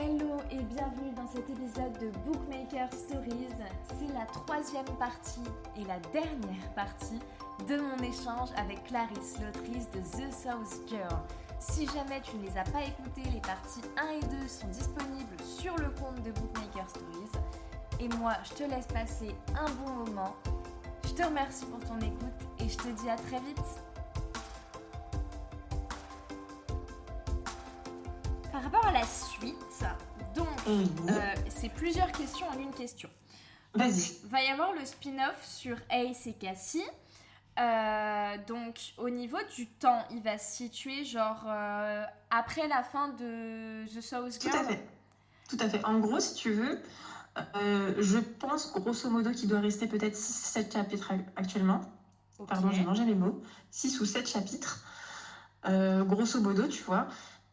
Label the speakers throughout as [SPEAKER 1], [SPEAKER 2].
[SPEAKER 1] Hello et bienvenue dans cet épisode de Bookmaker Stories. C'est la troisième partie et la dernière partie de mon échange avec Clarisse, l'autrice de The South Girl. Si jamais tu ne les as pas écoutées, les parties 1 et 2 sont disponibles sur le compte de Bookmaker Stories. Et moi, je te laisse passer un bon moment. Je te remercie pour ton écoute et je te dis à très vite.
[SPEAKER 2] Mhm.
[SPEAKER 1] euh, c'est plusieurs questions en une question.
[SPEAKER 2] Vas-y.
[SPEAKER 1] Va y avoir le spin-off sur Ace et Cassie. Euh, donc, au niveau du temps, il va se situer genre euh, après la fin de The South
[SPEAKER 2] Tout
[SPEAKER 1] Girl.
[SPEAKER 2] à fait. Tout à fait. En gros, si tu veux, euh, je pense grosso modo qu'il doit rester peut-être 6-7 chapitres ac- actuellement. Pardon, j'ai mangé mes mots. 6 ou 7 chapitres. Grosso modo, tu vois.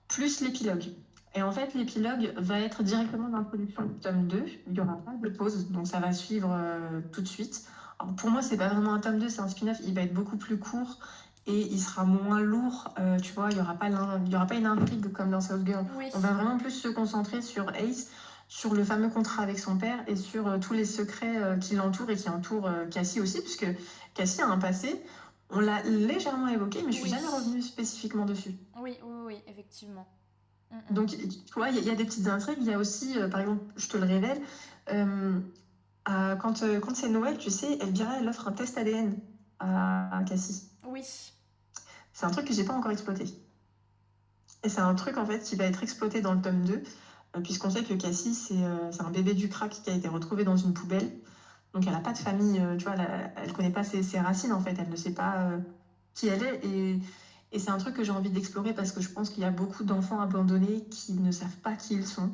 [SPEAKER 2] Plus l'épilogue. Et en fait, l'épilogue va être directement d'introduction du tome 2. Il n'y aura pas de pause, donc ça va suivre euh, tout de suite. Alors, pour moi, c'est pas vraiment un tome 2, c'est un spin-off. Il va être beaucoup plus court et il sera moins lourd. Euh, tu vois, il n'y aura, pas l'in- il y aura pas une intrigue comme dans South Girl.
[SPEAKER 1] Oui.
[SPEAKER 2] On va vraiment plus se concentrer sur Ace, sur le fameux contrat avec son père et sur euh, tous les secrets qui l'entourent et qui entourent Cassie aussi, puisque Cassie a un passé. On l'a légèrement évoqué, mais je suis
[SPEAKER 1] Oui.
[SPEAKER 2] jamais revenue spécifiquement dessus.
[SPEAKER 1] Oui, oui, oui, effectivement.
[SPEAKER 2] Donc, tu vois, il y, a- il y a des petites intrigues. Il y a aussi, euh, par exemple, je te le révèle, euh, à- quand, euh, quand c'est Noël, tu sais, Elvira, elle offre un test ADN à, à Cassie.
[SPEAKER 1] Oui.
[SPEAKER 2] C'est un truc que j'ai pas encore exploité. Et c'est un truc en fait qui va être exploité dans le tome 2, euh, puisqu'on sait que Cassie, c'est un bébé du crack qui a été retrouvé dans une poubelle. Donc elle n'a pas de famille, tu vois, elle ne connaît pas ses, ses racines en fait, elle ne sait pas qui elle est. Et, et c'est un truc que j'ai envie d'explorer parce que je pense qu'il y a beaucoup d'enfants abandonnés qui ne savent pas qui ils sont.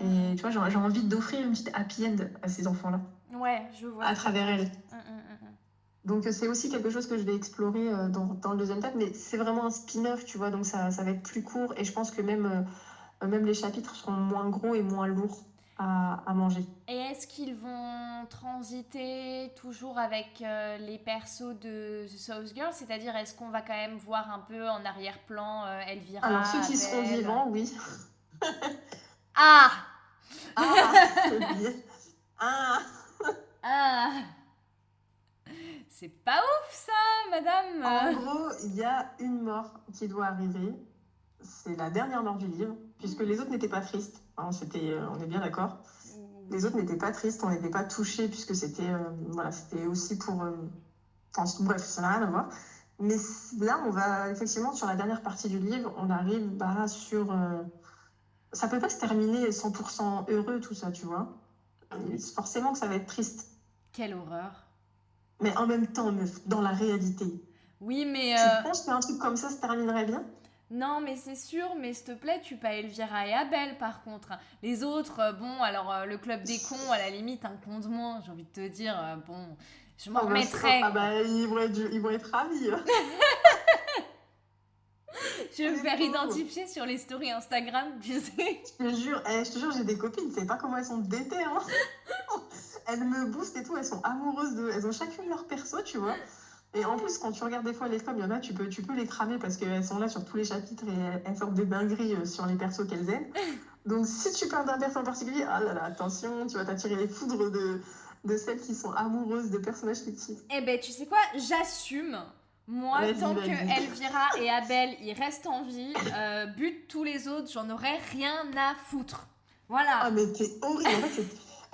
[SPEAKER 2] Et tu vois, j'ai envie d'offrir une petite happy end à ces enfants-là,
[SPEAKER 1] Ouais, je vois.
[SPEAKER 2] à travers elle.
[SPEAKER 1] Mm, mm, mm, mm.
[SPEAKER 2] Donc euh, c'est aussi quelque chose que je vais explorer euh, dans, dans le deuxième tome, mais c'est vraiment un spin-off, tu vois, donc ça, ça va être plus court et je pense que même, euh, même les chapitres seront moins gros et moins lourds à, à manger.
[SPEAKER 1] Et est-ce qu'ils vont transiter toujours avec euh, les persos de The South Girl? C'est-à-dire, est-ce qu'on va quand même voir un peu en arrière-plan euh, Elvira
[SPEAKER 2] Alors ceux qui seront vivants, oui.
[SPEAKER 1] Ah
[SPEAKER 2] Ah. Ah
[SPEAKER 1] Ah C'est pas ouf ça, madame
[SPEAKER 2] En gros, il y a une mort qui doit arriver. C'est la dernière mort du livre, puisque les autres n'étaient pas tristes. Hein, euh, on est bien d'accord. Les autres n'étaient pas tristes, on n'était pas touchés puisque c'était euh, voilà, c'était aussi pour. euh, enfin, bref, ça n'a rien à voir. Mais là, on va effectivement sur la dernière partie du livre, on arrive bah, sur. euh, ça peut pas se terminer 100% heureux tout ça, tu vois. Et Forcément que ça va être triste.
[SPEAKER 1] Quelle horreur
[SPEAKER 2] Mais en même temps, meuf, dans la réalité,
[SPEAKER 1] Oui, mais...
[SPEAKER 2] tu penses qu'un truc comme ça se terminerait bien?
[SPEAKER 1] Non, mais c'est sûr, mais s'il te plaît, tu pas Elvira et Abel par contre. Les autres, euh, bon, alors euh, le club des cons, à la limite, un con de moins, j'ai envie de te dire, euh, bon, je m'en
[SPEAKER 2] Ah bah,
[SPEAKER 1] remettrai.
[SPEAKER 2] Ah bah, ils vont être, ils vont être ravis.
[SPEAKER 1] Je vais me faire identifier sur les stories Instagram, tu sais.
[SPEAKER 2] Je te jure, eh, je te jure, j'ai des copines, tu sais pas comment elles sont déter. Hein. elles me boostent et tout, elles sont amoureuses de. Elles ont chacune leur perso, tu vois. Et en plus, quand tu regardes des fois les femmes, il y en a, tu peux, tu peux les cramer parce qu'elles sont là sur tous les chapitres et elles, elles sortent des dingueries euh, sur les persos qu'elles aiment. Donc si tu parles d'un perso en particulier, ah là là, attention, tu vas t'attirer les foudres de, de celles qui sont amoureuses de personnages fictifs.
[SPEAKER 1] Eh ben, tu sais quoi, j'assume. Moi,
[SPEAKER 2] Vas-y,
[SPEAKER 1] tant que
[SPEAKER 2] vas-y.
[SPEAKER 1] Elvira et Abel, ils restent en vie, euh, bute tous les autres, j'en aurais rien à foutre. Voilà.
[SPEAKER 2] Ah mais t'es horrible. En fait,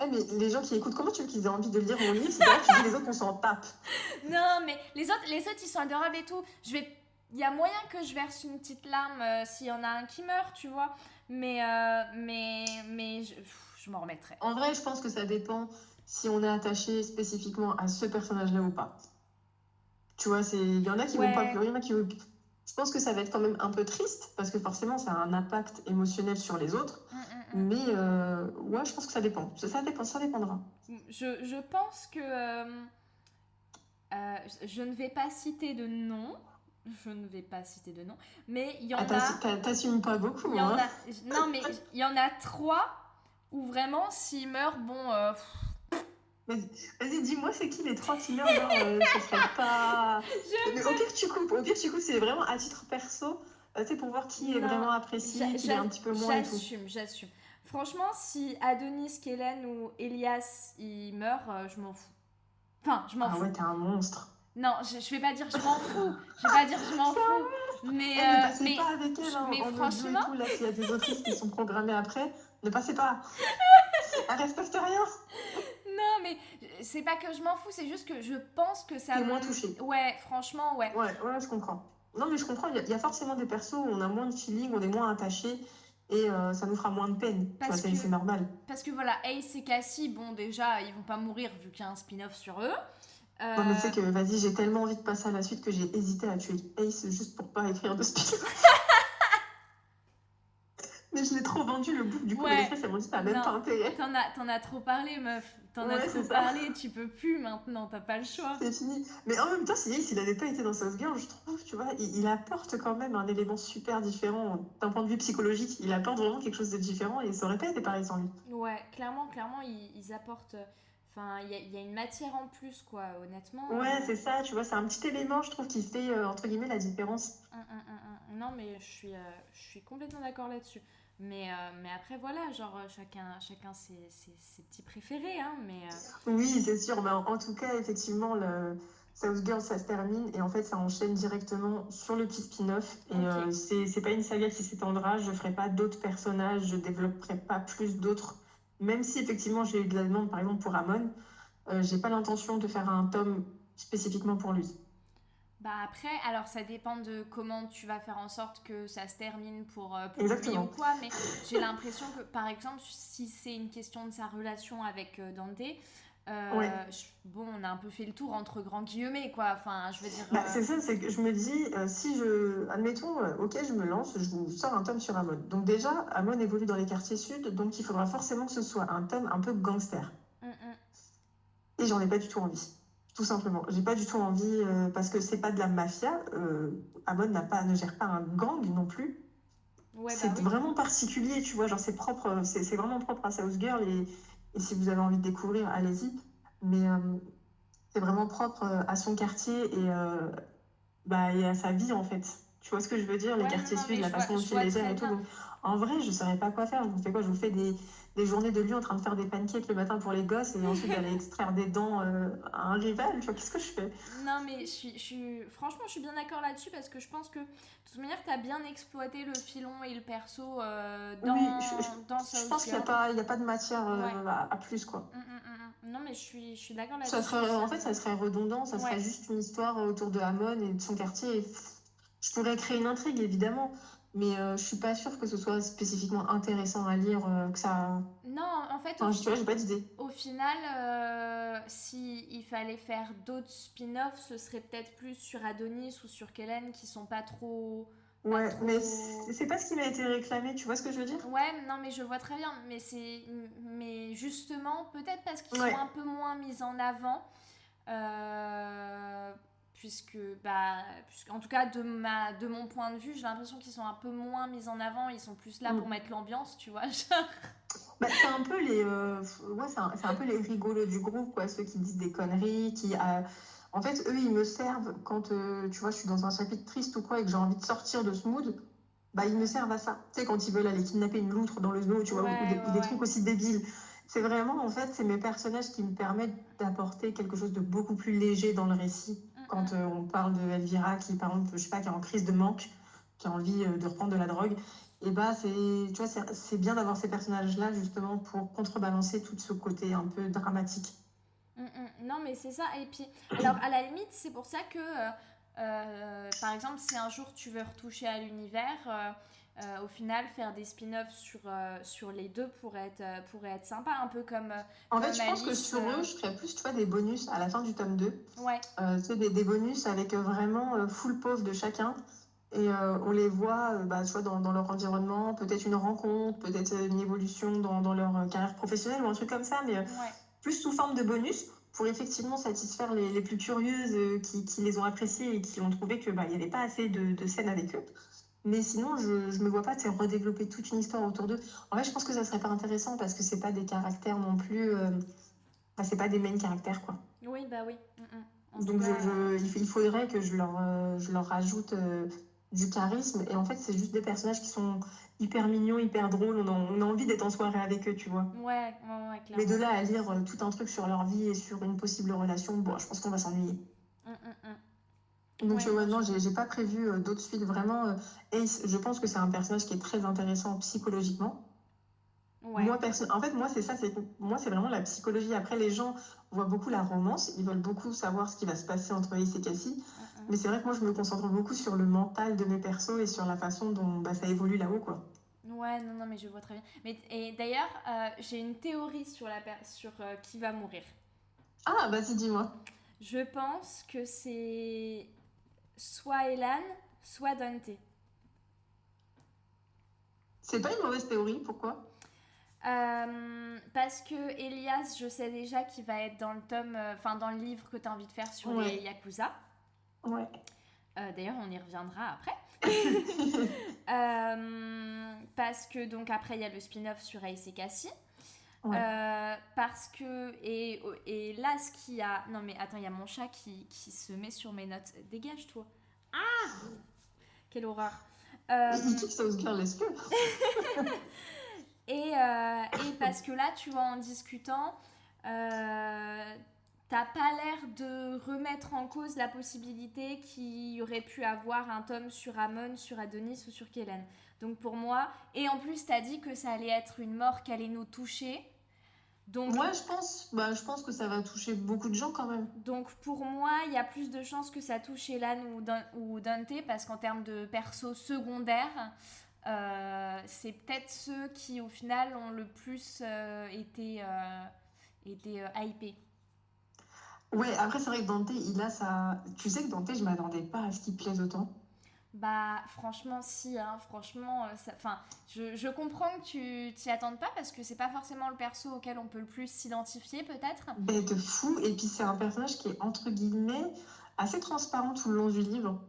[SPEAKER 2] Eh, mais les gens qui écoutent, comment tu veux qu'ils aient envie de lire mon livre? C'est que les autres qu'on s'en tape.
[SPEAKER 1] Non, mais les autres, les autres, ils sont adorables et tout. Je vais, il y a moyen que je verse une petite larme euh, s'il y en a un qui meurt, tu vois. Mais, euh, mais, mais, je, je m'en remettrai.
[SPEAKER 2] En vrai, je pense que ça dépend si on est attaché spécifiquement à ce personnage-là ou pas. Tu vois, c'est il y en a qui
[SPEAKER 1] Ouais.
[SPEAKER 2] vont pas pleurer, il y en a qui vont... Je pense que ça va être quand même un peu triste parce que forcément, ça a un impact émotionnel sur les autres.
[SPEAKER 1] Mm, mm, mm.
[SPEAKER 2] Mais euh, ouais, je pense que ça dépend. Ça, ça dépend, ça dépendra.
[SPEAKER 1] Je, je pense que euh, euh, je- ne vais pas citer de nom. Je ne vais pas citer de nom. Mais il y en
[SPEAKER 2] Ah,
[SPEAKER 1] a.
[SPEAKER 2] t'assu- t'as- T'assumes pas beaucoup.
[SPEAKER 1] En
[SPEAKER 2] hein.
[SPEAKER 1] a, non, mais il y en a trois où vraiment, s'il meurt, bon. euh, pff,
[SPEAKER 2] Vas-y, dis-moi, c'est qui les trois genre, euh, Ce serait pas.
[SPEAKER 1] je
[SPEAKER 2] Mais au pire, tu coupes. Au pire, tu coupes, c'est vraiment à titre perso. euh, tu sais, pour voir qui est
[SPEAKER 1] Non,
[SPEAKER 2] vraiment apprécié, qui est un petit peu moins.
[SPEAKER 1] J'assume, j'assume. Franchement, si Adonis, Kellen ou Elias ils meurent, je m'en fous. Enfin, je m'en
[SPEAKER 2] ah
[SPEAKER 1] fous.
[SPEAKER 2] Ah ouais, t'es un monstre.
[SPEAKER 1] Non, je, je vais pas dire je m'en fous. Je vais pas dire je m'en fous. Mais,
[SPEAKER 2] eh,
[SPEAKER 1] euh,
[SPEAKER 2] mais, pas avec elle, hein,
[SPEAKER 1] mais franchement.
[SPEAKER 2] Tout, là, s'il y a des autrices qui sont programmées après, ne passez pas. elle
[SPEAKER 1] mais c'est pas que je m'en fous, c'est juste que je pense que ça.
[SPEAKER 2] T'es moins touché.
[SPEAKER 1] Ouais, franchement, ouais.
[SPEAKER 2] Ouais, ouais, je comprends. Non, mais je comprends. Il y, a forcément des persos où on a moins de feeling, on est moins attaché et euh, ça nous fera moins de peine. C'est normal.
[SPEAKER 1] Parce que voilà, Ace et Cassie, bon, déjà, ils vont pas mourir vu qu'il y a un spin-off sur eux.
[SPEAKER 2] Euh... Non, mais tu sais que, vas-y, j'ai tellement envie de passer à la suite que j'ai hésité à tuer Ace juste pour pas écrire de spin-off. mais je l'ai trop vendu le bout, du coup, ouais. ça dit, t'as même pas intérêt.
[SPEAKER 1] T'en as, as trop parlé, meuf. T'en as trop parlé, tu peux plus maintenant, t'as pas le choix.
[SPEAKER 2] C'est fini. Mais en même temps, si il avait pas été dans South Girl, je trouve, tu vois, il, apporte quand même un élément super différent d'un point de vue psychologique. Il apporte vraiment quelque chose de différent et ça aurait pas été pareil sans lui.
[SPEAKER 1] Ouais, clairement, clairement, ils, apportent. Enfin, il y, y, a une matière en plus, quoi, honnêtement.
[SPEAKER 2] Ouais, c'est ça, tu vois, c'est un petit élément, je trouve, qui fait, euh, entre guillemets, la différence.
[SPEAKER 1] Hum, hum, hum, non, mais je suis, euh, je suis complètement d'accord là-dessus. Mais, euh, mais après, voilà, genre, chacun, chacun ses, ses, ses petits préférés, hein, mais...
[SPEAKER 2] Oui, c'est sûr, mais en, tout cas, effectivement, le... South Girl, ça se termine, et en fait, ça enchaîne directement sur le petit spin-off, et okay. c'est pas une saga qui s'étendra, je ferai pas d'autres personnages, je développerai pas plus d'autres même si effectivement j'ai eu de la demande, par exemple pour Amon, euh, j'ai pas l'intention de faire un tome spécifiquement pour lui.
[SPEAKER 1] Bah après, alors ça dépend de comment tu vas faire en sorte que ça se termine pour, euh, pour
[SPEAKER 2] lui ou
[SPEAKER 1] quoi, mais j'ai l'impression que par exemple, si c'est une question de sa relation avec euh, Dante, euh,
[SPEAKER 2] ouais.
[SPEAKER 1] bon, on a un peu fait le tour entre grands guillemets, quoi. Enfin, je veux dire.
[SPEAKER 2] Bah, C'est ça, c'est que je me dis, si je. Admettons, ok, je me lance, je vous sors un tome sur Amon. Donc, déjà, Amon évolue dans les quartiers sud, donc il faudra forcément que ce soit un tome un peu gangster.
[SPEAKER 1] Mm -mm.
[SPEAKER 2] Et j'en ai pas du tout envie. Tout simplement. J'ai pas du tout envie, euh, parce que c'est pas de la mafia. Amon n'a pas, ne gère pas un gang non plus.
[SPEAKER 1] Ouais,
[SPEAKER 2] c'est
[SPEAKER 1] bah oui.
[SPEAKER 2] vraiment particulier, tu vois. Genre, c'est propre, c'est vraiment propre à South Girl et. Et si vous avez envie de découvrir, allez-y. Mais euh, c'est vraiment propre euh, à son quartier et, euh, bah, et à sa vie, en fait. Tu vois ce que je veux dire? Les
[SPEAKER 1] Ouais,
[SPEAKER 2] quartiers
[SPEAKER 1] non,
[SPEAKER 2] la façon dont
[SPEAKER 1] vois
[SPEAKER 2] les
[SPEAKER 1] très
[SPEAKER 2] et tout. Donc, en vrai, je ne saurais pas quoi faire. Je vous fais quoi? Je vous fais des, des journées de nuit en train de faire des pancakes le matin pour les gosses et ensuite d'aller extraire des dents euh, à un rival. Qu'est-ce que je fais?
[SPEAKER 1] Non, mais je suis, je suis- franchement, je suis bien d'accord là-dessus parce que je pense que, de toute manière, tu as bien exploité le filon et le perso euh, dans,
[SPEAKER 2] Oui, je, je-
[SPEAKER 1] dans
[SPEAKER 2] je pense qu'il n'y a, pas- il y a pas de matière euh,
[SPEAKER 1] Ouais.
[SPEAKER 2] à, à plus, quoi.
[SPEAKER 1] Mm, mm, mm. Non, mais je suis, je suis d'accord là-dessus.
[SPEAKER 2] Ça serait, en fait, ça serait redondant, ça serait juste une histoire autour de Hamon et de son quartier. Et je pourrais créer une intrigue, évidemment, mais euh, je suis pas sûre que ce soit spécifiquement intéressant à lire, euh, que ça...
[SPEAKER 1] Non, en fait, au,
[SPEAKER 2] Enfin, tu vois, j'ai pas d'idée.
[SPEAKER 1] au final, euh, si il fallait faire d'autres spin-offs, ce serait peut-être plus sur Adonis ou sur Kellen qui sont pas trop.
[SPEAKER 2] Ouais,
[SPEAKER 1] trop-
[SPEAKER 2] mais c'est c'est pas ce qui m'a été réclamé, tu vois ce que je veux dire?
[SPEAKER 1] Ouais, non, mais je vois très bien. Mais c'est, mais justement, peut-être parce qu'ils
[SPEAKER 2] Ouais.
[SPEAKER 1] sont un peu moins mis en avant, euh, puisque, bah, puisque, en tout cas, de ma, de mon point de vue, j'ai l'impression qu'ils sont un peu moins mis en avant. Ils sont plus là
[SPEAKER 2] Mm.
[SPEAKER 1] pour mettre l'ambiance, tu vois.
[SPEAKER 2] Bah, c'est un peu les, euh, ouais, c'est un, un peu les rigolos du groupe, quoi, ceux qui disent des conneries, qui, euh, en fait, eux, ils me servent quand, euh, tu vois, je suis dans un chapitre triste ou quoi et que j'ai envie de sortir de ce mood, bah, ils me servent à ça. Tu sais, quand ils veulent aller kidnapper une loutre dans le zoo, tu vois, ou-
[SPEAKER 1] Ouais,
[SPEAKER 2] ou, des, ou des trucs aussi débiles. C'est vraiment, en fait, c'est mes personnages qui me permettent d'apporter quelque chose de beaucoup plus léger dans le récit. Quand euh, on parle de Elvira qui, par exemple, je sais pas, qui est en crise de manque, qui a envie euh, de reprendre de la drogue, et bah c'est tu vois c'est bien d'avoir ces personnages là justement pour contrebalancer tout ce côté un peu dramatique
[SPEAKER 1] Mm, mm. Non, mais c'est ça. Et puis, alors, à la limite, c'est pour ça que, euh, par exemple, si un jour tu veux retoucher à l'univers, euh, au final, faire des spin-offs sur, euh, sur les deux pourrait être, euh, pourrait être sympa, un peu comme.
[SPEAKER 2] en
[SPEAKER 1] Comme
[SPEAKER 2] fait je pense que sur eux je ferais plus tu vois des bonus à la fin du tome 2
[SPEAKER 1] Ouais,
[SPEAKER 2] des, des bonus avec vraiment full pauvre de chacun et on les voit bah, vois, dans, dans leur environnement peut-être une rencontre peut-être une évolution dans, dans leur carrière professionnelle ou un truc comme ça mais
[SPEAKER 1] ouais.
[SPEAKER 2] plus sous forme de bonus pour effectivement satisfaire les, les plus curieuses qui, qui les ont appréciés et qui ont trouvé que bah, n'y avait pas assez de, de scènes avec eux. Mais sinon, je, je me vois pas redévelopper toute une histoire autour d'eux. En fait, je pense que ça serait pas intéressant parce que c'est pas des caractères non plus. Euh, bah, c'est pas des main caractères quoi.
[SPEAKER 1] Oui, bah oui. Mm, mm.
[SPEAKER 2] Donc
[SPEAKER 1] cas,
[SPEAKER 2] je- il faudrait que je leur, euh, je leur rajoute euh, du charisme. Et en fait, c'est juste des personnages qui sont hyper mignons, hyper drôles. On a, on a envie d'être en soirée avec eux, tu vois.
[SPEAKER 1] Ouais, ouais, ouais, clairement.
[SPEAKER 2] Mais de là à lire euh, tout un truc sur leur vie et sur une possible relation, bon, je pense qu'on va s'ennuyer.
[SPEAKER 1] Hum, hum.
[SPEAKER 2] Donc,
[SPEAKER 1] Ouais,
[SPEAKER 2] euh, ouais,
[SPEAKER 1] non,
[SPEAKER 2] j'ai pas prévu euh, d'autres suites. Vraiment, euh, Ace, je pense que c'est un personnage qui est très intéressant psychologiquement.
[SPEAKER 1] Ouais.
[SPEAKER 2] Moi, en fait, moi, c'est ça, c'est moi, c'est vraiment la psychologie. Après, les gens voient beaucoup la romance, ils veulent beaucoup savoir ce qui va se passer entre Ace et Cassie.
[SPEAKER 1] Hum, hum.
[SPEAKER 2] Mais c'est vrai que moi, je me concentre beaucoup sur le mental de mes persos et sur la façon dont bah, ça évolue là-haut, quoi.
[SPEAKER 1] Ouais, non, non, mais je vois très bien. Mais, et d'ailleurs, euh, j'ai une théorie sur, la sur euh, qui va mourir.
[SPEAKER 2] Ah, vas-y, dis-moi.
[SPEAKER 1] Je pense que c'est soit Elan, soit Dante.
[SPEAKER 2] C'est pas une mauvaise théorie, pourquoi?
[SPEAKER 1] Euh, parce que Elias, je sais déjà qu'il va être dans le tome, euh, enfin dans le livre que tu as envie de faire sur
[SPEAKER 2] Ouais.
[SPEAKER 1] les Yakuza.
[SPEAKER 2] Ouais.
[SPEAKER 1] Euh, D'ailleurs, on y reviendra après. Parce que donc après, il y a le spin-off sur Ace et Cassie.
[SPEAKER 2] Ouais.
[SPEAKER 1] Euh, parce que, et, et là, ce qu'il y a. Non, mais attends, il y a mon chat qui, qui se met sur mes notes. Dégage-toi. Ah Quelle horreur. Euh,
[SPEAKER 2] Il kick South Girl, est-ce que?
[SPEAKER 1] et, euh, et parce que là, tu vois, en discutant, euh, t'as pas l'air de remettre en cause la possibilité qu'il y aurait pu avoir un tome sur Amon, sur Adonis ou sur Kellen. Donc pour moi, et en plus, t'as dit que ça allait être une mort qui allait nous toucher. Donc,
[SPEAKER 2] Moi, je pense, bah, je pense que ça va toucher beaucoup de gens quand même.
[SPEAKER 1] donc pour moi, il y a plus de chances que ça touche Elan ou, Dan- ou Dante parce qu'en termes de perso secondaires, euh, c'est peut-être ceux qui au final ont le plus euh, été, euh, été hypés.
[SPEAKER 2] Ouais, après, c'est vrai que Dante, il a sa. Tu sais que Dante, je m'attendais pas à ce qu'il plaise autant.
[SPEAKER 1] Bah franchement si, hein, franchement, euh, enfin, je, je comprends que tu t'y attendes pas parce que c'est pas forcément le perso auquel on peut le plus s'identifier peut-être.
[SPEAKER 2] Ben, de fou. Et puis, c'est un personnage qui est, entre guillemets, assez transparent tout le long du livre.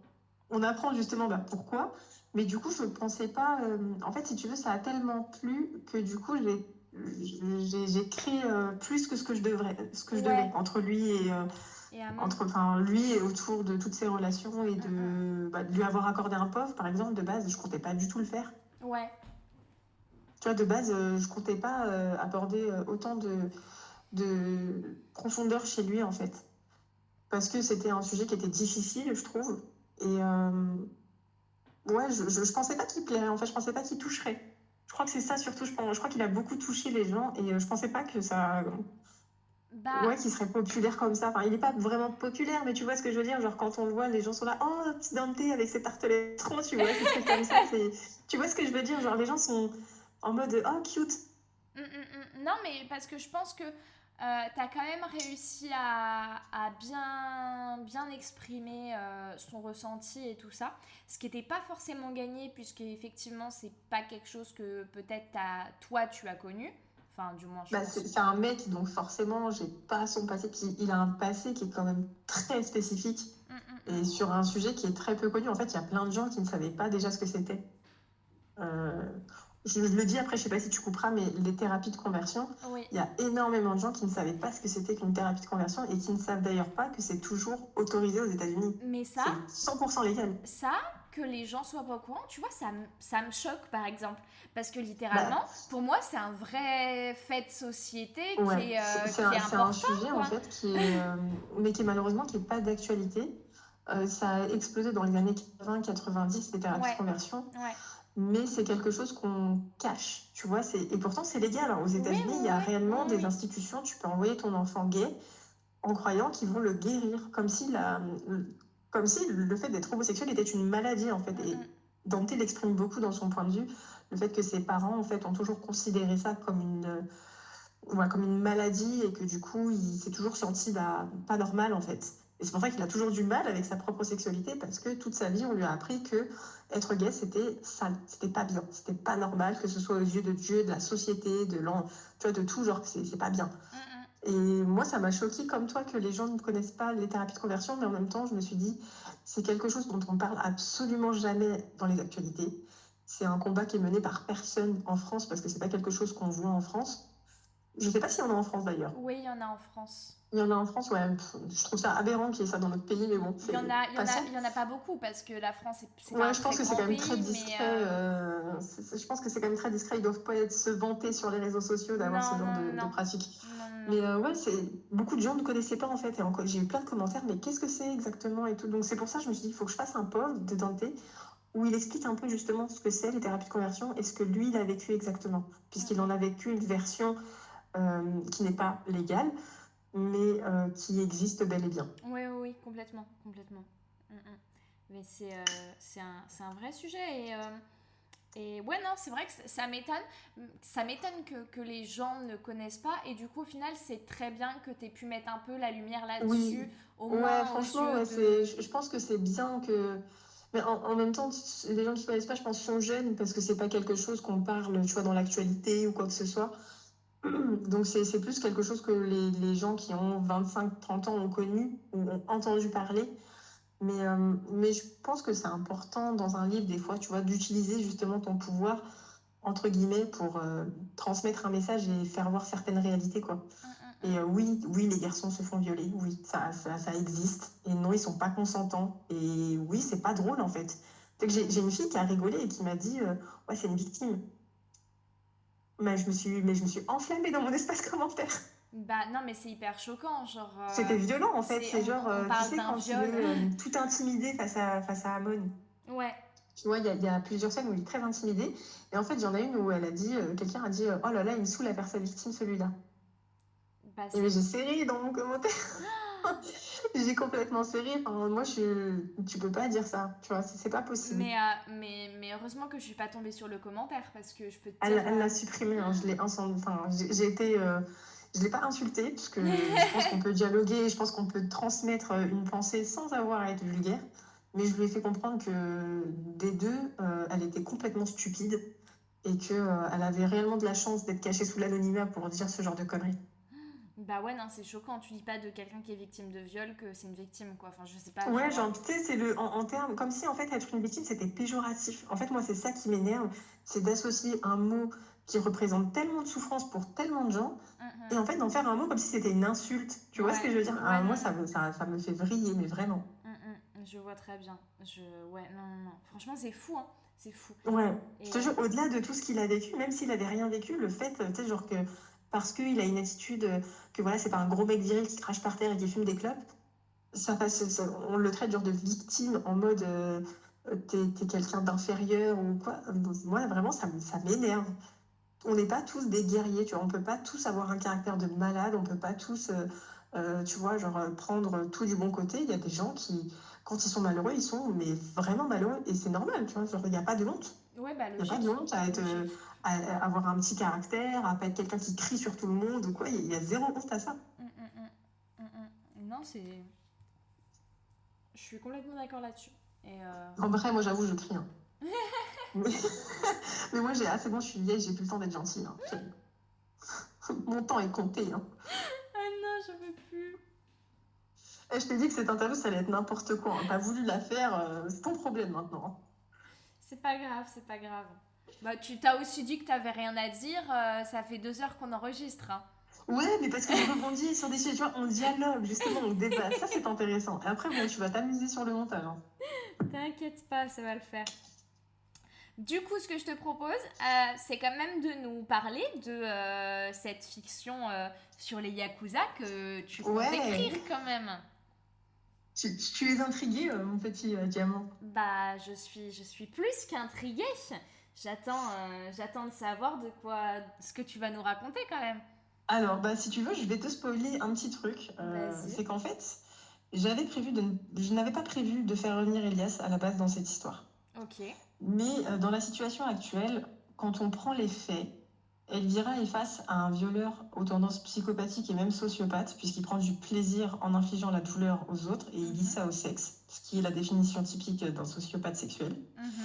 [SPEAKER 2] On apprend justement bah, pourquoi. Mais du coup, je ne pensais pas. euh, En fait, si tu veux, ça a tellement plu que du coup, j'ai j'ai- créé euh, plus que ce que je devrais, ce que je
[SPEAKER 1] Ouais.
[SPEAKER 2] devais entre lui et euh,
[SPEAKER 1] Et
[SPEAKER 2] entre, enfin, lui et autour de toutes ses relations et de, bah, de lui avoir accordé un pauvre, par exemple, de base, je comptais pas du tout le faire.
[SPEAKER 1] ouais,
[SPEAKER 2] Tu vois, de base, euh, je comptais pas euh, aborder euh, autant de, de profondeur chez lui, en fait. Parce que c'était un sujet qui était difficile, je trouve. Et euh, ouais, je, je, je pensais pas qu'il plairait, en fait, je pensais pas qu'il toucherait. Je crois que c'est ça surtout, je, pense, je crois qu'il a beaucoup touché les gens et je pensais pas que ça.
[SPEAKER 1] Bah
[SPEAKER 2] Ouais, qu'il serait populaire comme ça. Enfin, il est pas vraiment populaire, mais tu vois ce que je veux dire. Genre, quand on le voit, les gens sont là, oh, petit Dante avec ses tartelets trop, tu vois, ces trucs comme ça. Tu vois ce que je veux dire? Genre, les gens sont en mode, oh, cute.
[SPEAKER 1] Mm, mm, mm. Non, mais parce que je pense que euh, t'as quand même réussi à, à bien, bien exprimer euh, son ressenti et tout ça. Ce qui n'était pas forcément gagné, puisque effectivement, c'est pas quelque chose que peut-être toi tu as connu. Enfin, du moins, je
[SPEAKER 2] Bah, c'est un mec, donc forcément, j'ai pas son passé. Puis il a un passé qui est quand même très spécifique
[SPEAKER 1] Mm, mm,
[SPEAKER 2] et sur un sujet qui est très peu connu. En fait, il y a plein de gens qui ne savaient pas déjà ce que c'était. Euh, je, le dis après, je sais pas si tu couperas, mais les thérapies de conversion,
[SPEAKER 1] mm. Oui.
[SPEAKER 2] il y a énormément de gens qui ne savaient pas ce que c'était qu'une thérapie de conversion et qui ne savent d'ailleurs pas que c'est toujours autorisé aux États-Unis.
[SPEAKER 1] Mais ça,
[SPEAKER 2] C'est 100% légal.
[SPEAKER 1] ça, que les gens soient pas au courant, tu vois, ça, me- ça me choque par exemple. Parce que littéralement, pour moi, c'est un vrai fait de société
[SPEAKER 2] Bah. Ouais,
[SPEAKER 1] qui est, euh,
[SPEAKER 2] c'est-
[SPEAKER 1] qui
[SPEAKER 2] c'est
[SPEAKER 1] est
[SPEAKER 2] un, c'est un
[SPEAKER 1] important.
[SPEAKER 2] sujet en fait qui est, euh, mais qui est malheureusement qui est pas d'actualité. Euh, ça a explosé dans les années 80-90 les thérapies
[SPEAKER 1] Ouais.
[SPEAKER 2] de conversion,
[SPEAKER 1] Ouais.
[SPEAKER 2] mais c'est quelque chose qu'on cache, tu vois. Et pourtant c'est légal. hein. Aux États-Unis,
[SPEAKER 1] oui,
[SPEAKER 2] il y a
[SPEAKER 1] oui,
[SPEAKER 2] réellement
[SPEAKER 1] oui,
[SPEAKER 2] des institutions. Tu peux envoyer ton enfant gay en croyant qu'ils vont le guérir, comme si la, comme si le fait d'être homosexuel était une maladie en fait. Et. Dante l'exprime beaucoup dans son point de vue, le fait que ses parents en fait ont toujours considéré ça comme une, euh, voilà, comme une maladie et que du coup il s'est toujours senti bah, pas normal en fait. Et c'est pour ça qu'il a toujours du mal avec sa propre sexualité parce que toute sa vie on lui a appris que être gay c'était sale, c'était pas bien, c'était pas normal que ce soit aux yeux de Dieu, de la société, de l'en, tu vois, de tout genre que c'est pas bien. Et moi, ça m'a choqué comme toi que les gens ne connaissent pas les thérapies de conversion, mais en même temps, je me suis dit, c'est quelque chose dont on parle absolument jamais dans les actualités. C'est un combat qui est mené par personne en France parce que c'est pas quelque chose qu'on voit en France. Je sais pas s'il y en a en France d'ailleurs.
[SPEAKER 1] Oui, il y en a en France.
[SPEAKER 2] Il y en a en France, ouais. Je trouve ça aberrant qu'il y ait ça dans notre pays, mais bon.
[SPEAKER 1] Il y en a, il y en a, il y en a pas beaucoup parce que la France, c'est
[SPEAKER 2] Ouais, je pense que c'est quand même très discret. Euh, je pense que c'est quand même très discret. Ils doivent pas être se vanter sur les réseaux sociaux d'avoir ce genre de, de pratique. Mais euh, ouais, c'est beaucoup de gens ne connaissaient pas en fait. Et j'ai eu plein de commentaires, mais qu'est-ce que c'est exactement et tout. Donc c'est pour ça que je me suis dit, il faut que je fasse un post de Dante où il explique un peu justement ce que c'est les thérapies de conversion et ce que lui il a vécu exactement, puisqu'il en a vécu une version euh, qui n'est pas légale mais euh, qui existe bel et bien.
[SPEAKER 1] Oui, oui, oui complètement, complètement. Mm, mm. Mais c'est euh, un, un, vrai sujet et, euh, et ouais, non, c'est vrai que ça m'étonne. Ça m'étonne que, que, les gens ne connaissent pas et du coup, au final, c'est très bien que tu aies pu mettre un peu la lumière là-dessus.
[SPEAKER 2] Oui. Au ouais, franchement, ouais, je pense que c'est bien que... Mais en, en, même temps, les gens qui ne connaissent pas, je pense, sont jeunes parce que c'est pas quelque chose qu'on parle, tu vois, dans l'actualité ou quoi que ce soit. Donc c'est plus quelque chose que les, les gens qui ont 25-30 ans ont connu ou ont entendu parler. Mais, euh, mais je pense que c'est important dans un livre, des fois, tu vois, d'utiliser justement ton pouvoir, entre guillemets, pour euh, transmettre un message et faire voir certaines réalités, quoi. Mm, mm, mm. Et euh, oui, oui, les garçons se font violer, oui, ça, ça, ça, existe. Et non, ils sont pas consentants. Et oui, c'est pas drôle, en fait. J'ai une fille qui a rigolé et qui m'a dit, ouais, c'est une victime mais je me suis, mais je me suis enflammée dans mon espace commentaire.
[SPEAKER 1] Bah non, mais c'est hyper choquant, genre. Euh,
[SPEAKER 2] C'était violent en fait. C'est genre, euh, tu sais, quand viol. il est euh, tout intimidé face à, face à Amon.
[SPEAKER 1] Ouais.
[SPEAKER 2] Tu vois, il y, y, a plusieurs scènes où il est très intimidé. Et en fait, il y en a une où elle a dit, quelqu'un a dit, oh là là, il me saoule à faire sa victime celui-là. Bah, et j'ai serré dans mon commentaire. j'ai complètement serré. Enfin, moi, je... tu peux pas dire ça. Tu vois, c'est pas possible.
[SPEAKER 1] Mais, euh, mais, mais, heureusement que je suis pas tombée sur le commentaire parce que je peux te
[SPEAKER 2] Elle l'a supprimé. Hein. Je l'ai enfin, j'ai été. Euh, je l'ai pas insulté parce que je pense qu'on peut dialoguer, je pense qu'on peut transmettre euh, une pensée sans avoir à être vulgaire. Mais je lui ai fait comprendre que des deux, elle était complètement stupide et qu'elle elle avait réellement de la chance d'être cachée sous l'anonymat pour dire ce genre de conneries.
[SPEAKER 1] Bah ouais, non, c'est choquant. Tu dis pas de quelqu'un qui est victime de viol que c'est une victime, quoi. Enfin, je sais pas.
[SPEAKER 2] Ouais, genre, tu sais, c'est le. En, en termes. Comme si, en fait, être une victime, c'était péjoratif. En fait, moi, c'est ça qui m'énerve. C'est d'associer un mot qui représente tellement de souffrance pour tellement de gens. Mm-hmm. Et en fait, d'en faire un mot comme si c'était une insulte. Tu vois ce que je veux dire? Ah, Moi, ça me, ça, ça, me fait vriller, mais vraiment.
[SPEAKER 1] Mm-hmm. Je vois très bien. Je... Ouais, non, non, non. Franchement, c'est fou, hein. C'est fou.
[SPEAKER 2] Ouais. Je te jure, au-delà de tout ce qu'il a vécu, même s'il avait rien vécu, le fait, tu sais, genre que parce qu'il a une attitude euh, que voilà, c'est pas un gros mec viril qui crache par terre et qui fume des clopes. Ça, ça, on le traite genre de victime en mode euh, t'es es, quelqu'un d'inférieur ou quoi. Moi, vraiment, ça, ça m'énerve. On n'est pas tous des guerriers, tu vois. On peut pas tous avoir un caractère de malade, on peut pas tous, euh, euh, tu vois, genre prendre tout du bon côté. Il y a des gens qui, quand ils sont malheureux, ils sont mais vraiment malheureux et c'est normal, tu vois. il n'y a pas de honte.
[SPEAKER 1] Ouais, bah,
[SPEAKER 2] il n'y a pas de honte à être à avoir un petit caractère, à pas être quelqu'un qui crie sur tout le monde ou quoi. Il y a zéro honte à ça. Mm,
[SPEAKER 1] mm, mm. non, c'est. Je suis complètement d'accord là-dessus. Et euh...
[SPEAKER 2] En vrai, moi j'avoue, je crie. Hein. mais... moi, j'ai assez bon, je suis vieille, j'ai plus le temps d'être gentille. Hein. Mon temps est compté. Hein.
[SPEAKER 1] Ah non, je veux plus.
[SPEAKER 2] Et eh, je t'ai dit que cette interview, ça allait être n'importe quoi. T'as voulu la faire, euh, c'est ton problème maintenant.
[SPEAKER 1] C'est pas grave, c'est pas grave. Bah, tu t'as aussi dit que t'avais rien à dire. Euh, ça fait deux heures qu'on enregistre. Hein.
[SPEAKER 2] Ouais, mais parce que je rebondis sur des sujets, tu vois, on dialogue, justement, on débat. Ça, c'est intéressant. Et après, bon, tu vas t'amuser sur le montage. Hein.
[SPEAKER 1] T'inquiète pas, ça va le faire. Du coup, ce que je te propose, euh, c'est quand même de nous parler de euh, cette fiction sur les Yakuza que tu comptes écrire quand même.
[SPEAKER 2] Tu, tu es intriguée, mon petit diamant?
[SPEAKER 1] Bah, je suis, je suis plus qu'intriguée. J'attends, euh, j'attends de savoir de quoi, ce que tu vas nous raconter quand même.
[SPEAKER 2] Alors, bah, si tu veux, je vais te spoiler un petit truc. Euh, c'est qu'en fait, j'avais prévu de, je n'avais pas prévu de faire revenir Elias à la base dans cette histoire.
[SPEAKER 1] Ok.
[SPEAKER 2] Mais euh, dans la situation actuelle, quand on prend les faits, Elvira est face à un violeur aux tendances psychopathiques et même sociopathes, puisqu'il prend du plaisir en infligeant la douleur aux autres et il lie mhm. ça au sexe, ce qui est la définition typique d'un sociopathe sexuel. Mm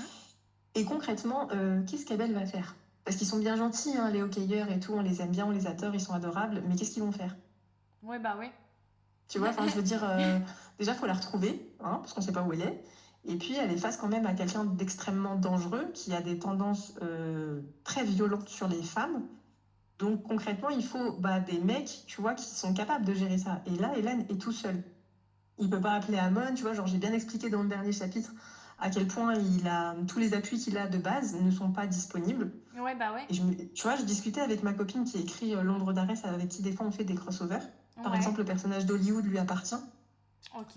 [SPEAKER 2] et concrètement, euh, qu'est-ce qu'Abel va faire? Parce qu'ils sont bien gentils, hein, les hockeyeurs et tout, on les aime bien, on les adore, ils sont adorables, mais qu'est-ce qu'ils vont faire?
[SPEAKER 1] Ouais, bah ouais.
[SPEAKER 2] Tu vois, je veux dire, euh, déjà, il faut la retrouver, hein, parce qu'on ne sait pas où elle est. Et puis, elle est face quand même à quelqu'un d'extrêmement dangereux, qui a des tendances euh, très violentes sur les femmes. Donc concrètement, il faut bah, des mecs, tu vois, qui sont capables de gérer ça. Et là, Hélène est tout seul. Il peut pas appeler Amon, tu vois, genre j'ai bien expliqué dans le dernier chapitre à quel point il a tous les appuis qu'il a de base ne sont pas disponibles.
[SPEAKER 1] Ouais, bah ouais.
[SPEAKER 2] Et je, tu vois, je discutais avec ma copine qui écrit euh, L'ombre d'Arès, avec qui des fois on fait des crossovers. Par exemple, le personnage d'Hollywood lui appartient.
[SPEAKER 1] Ok.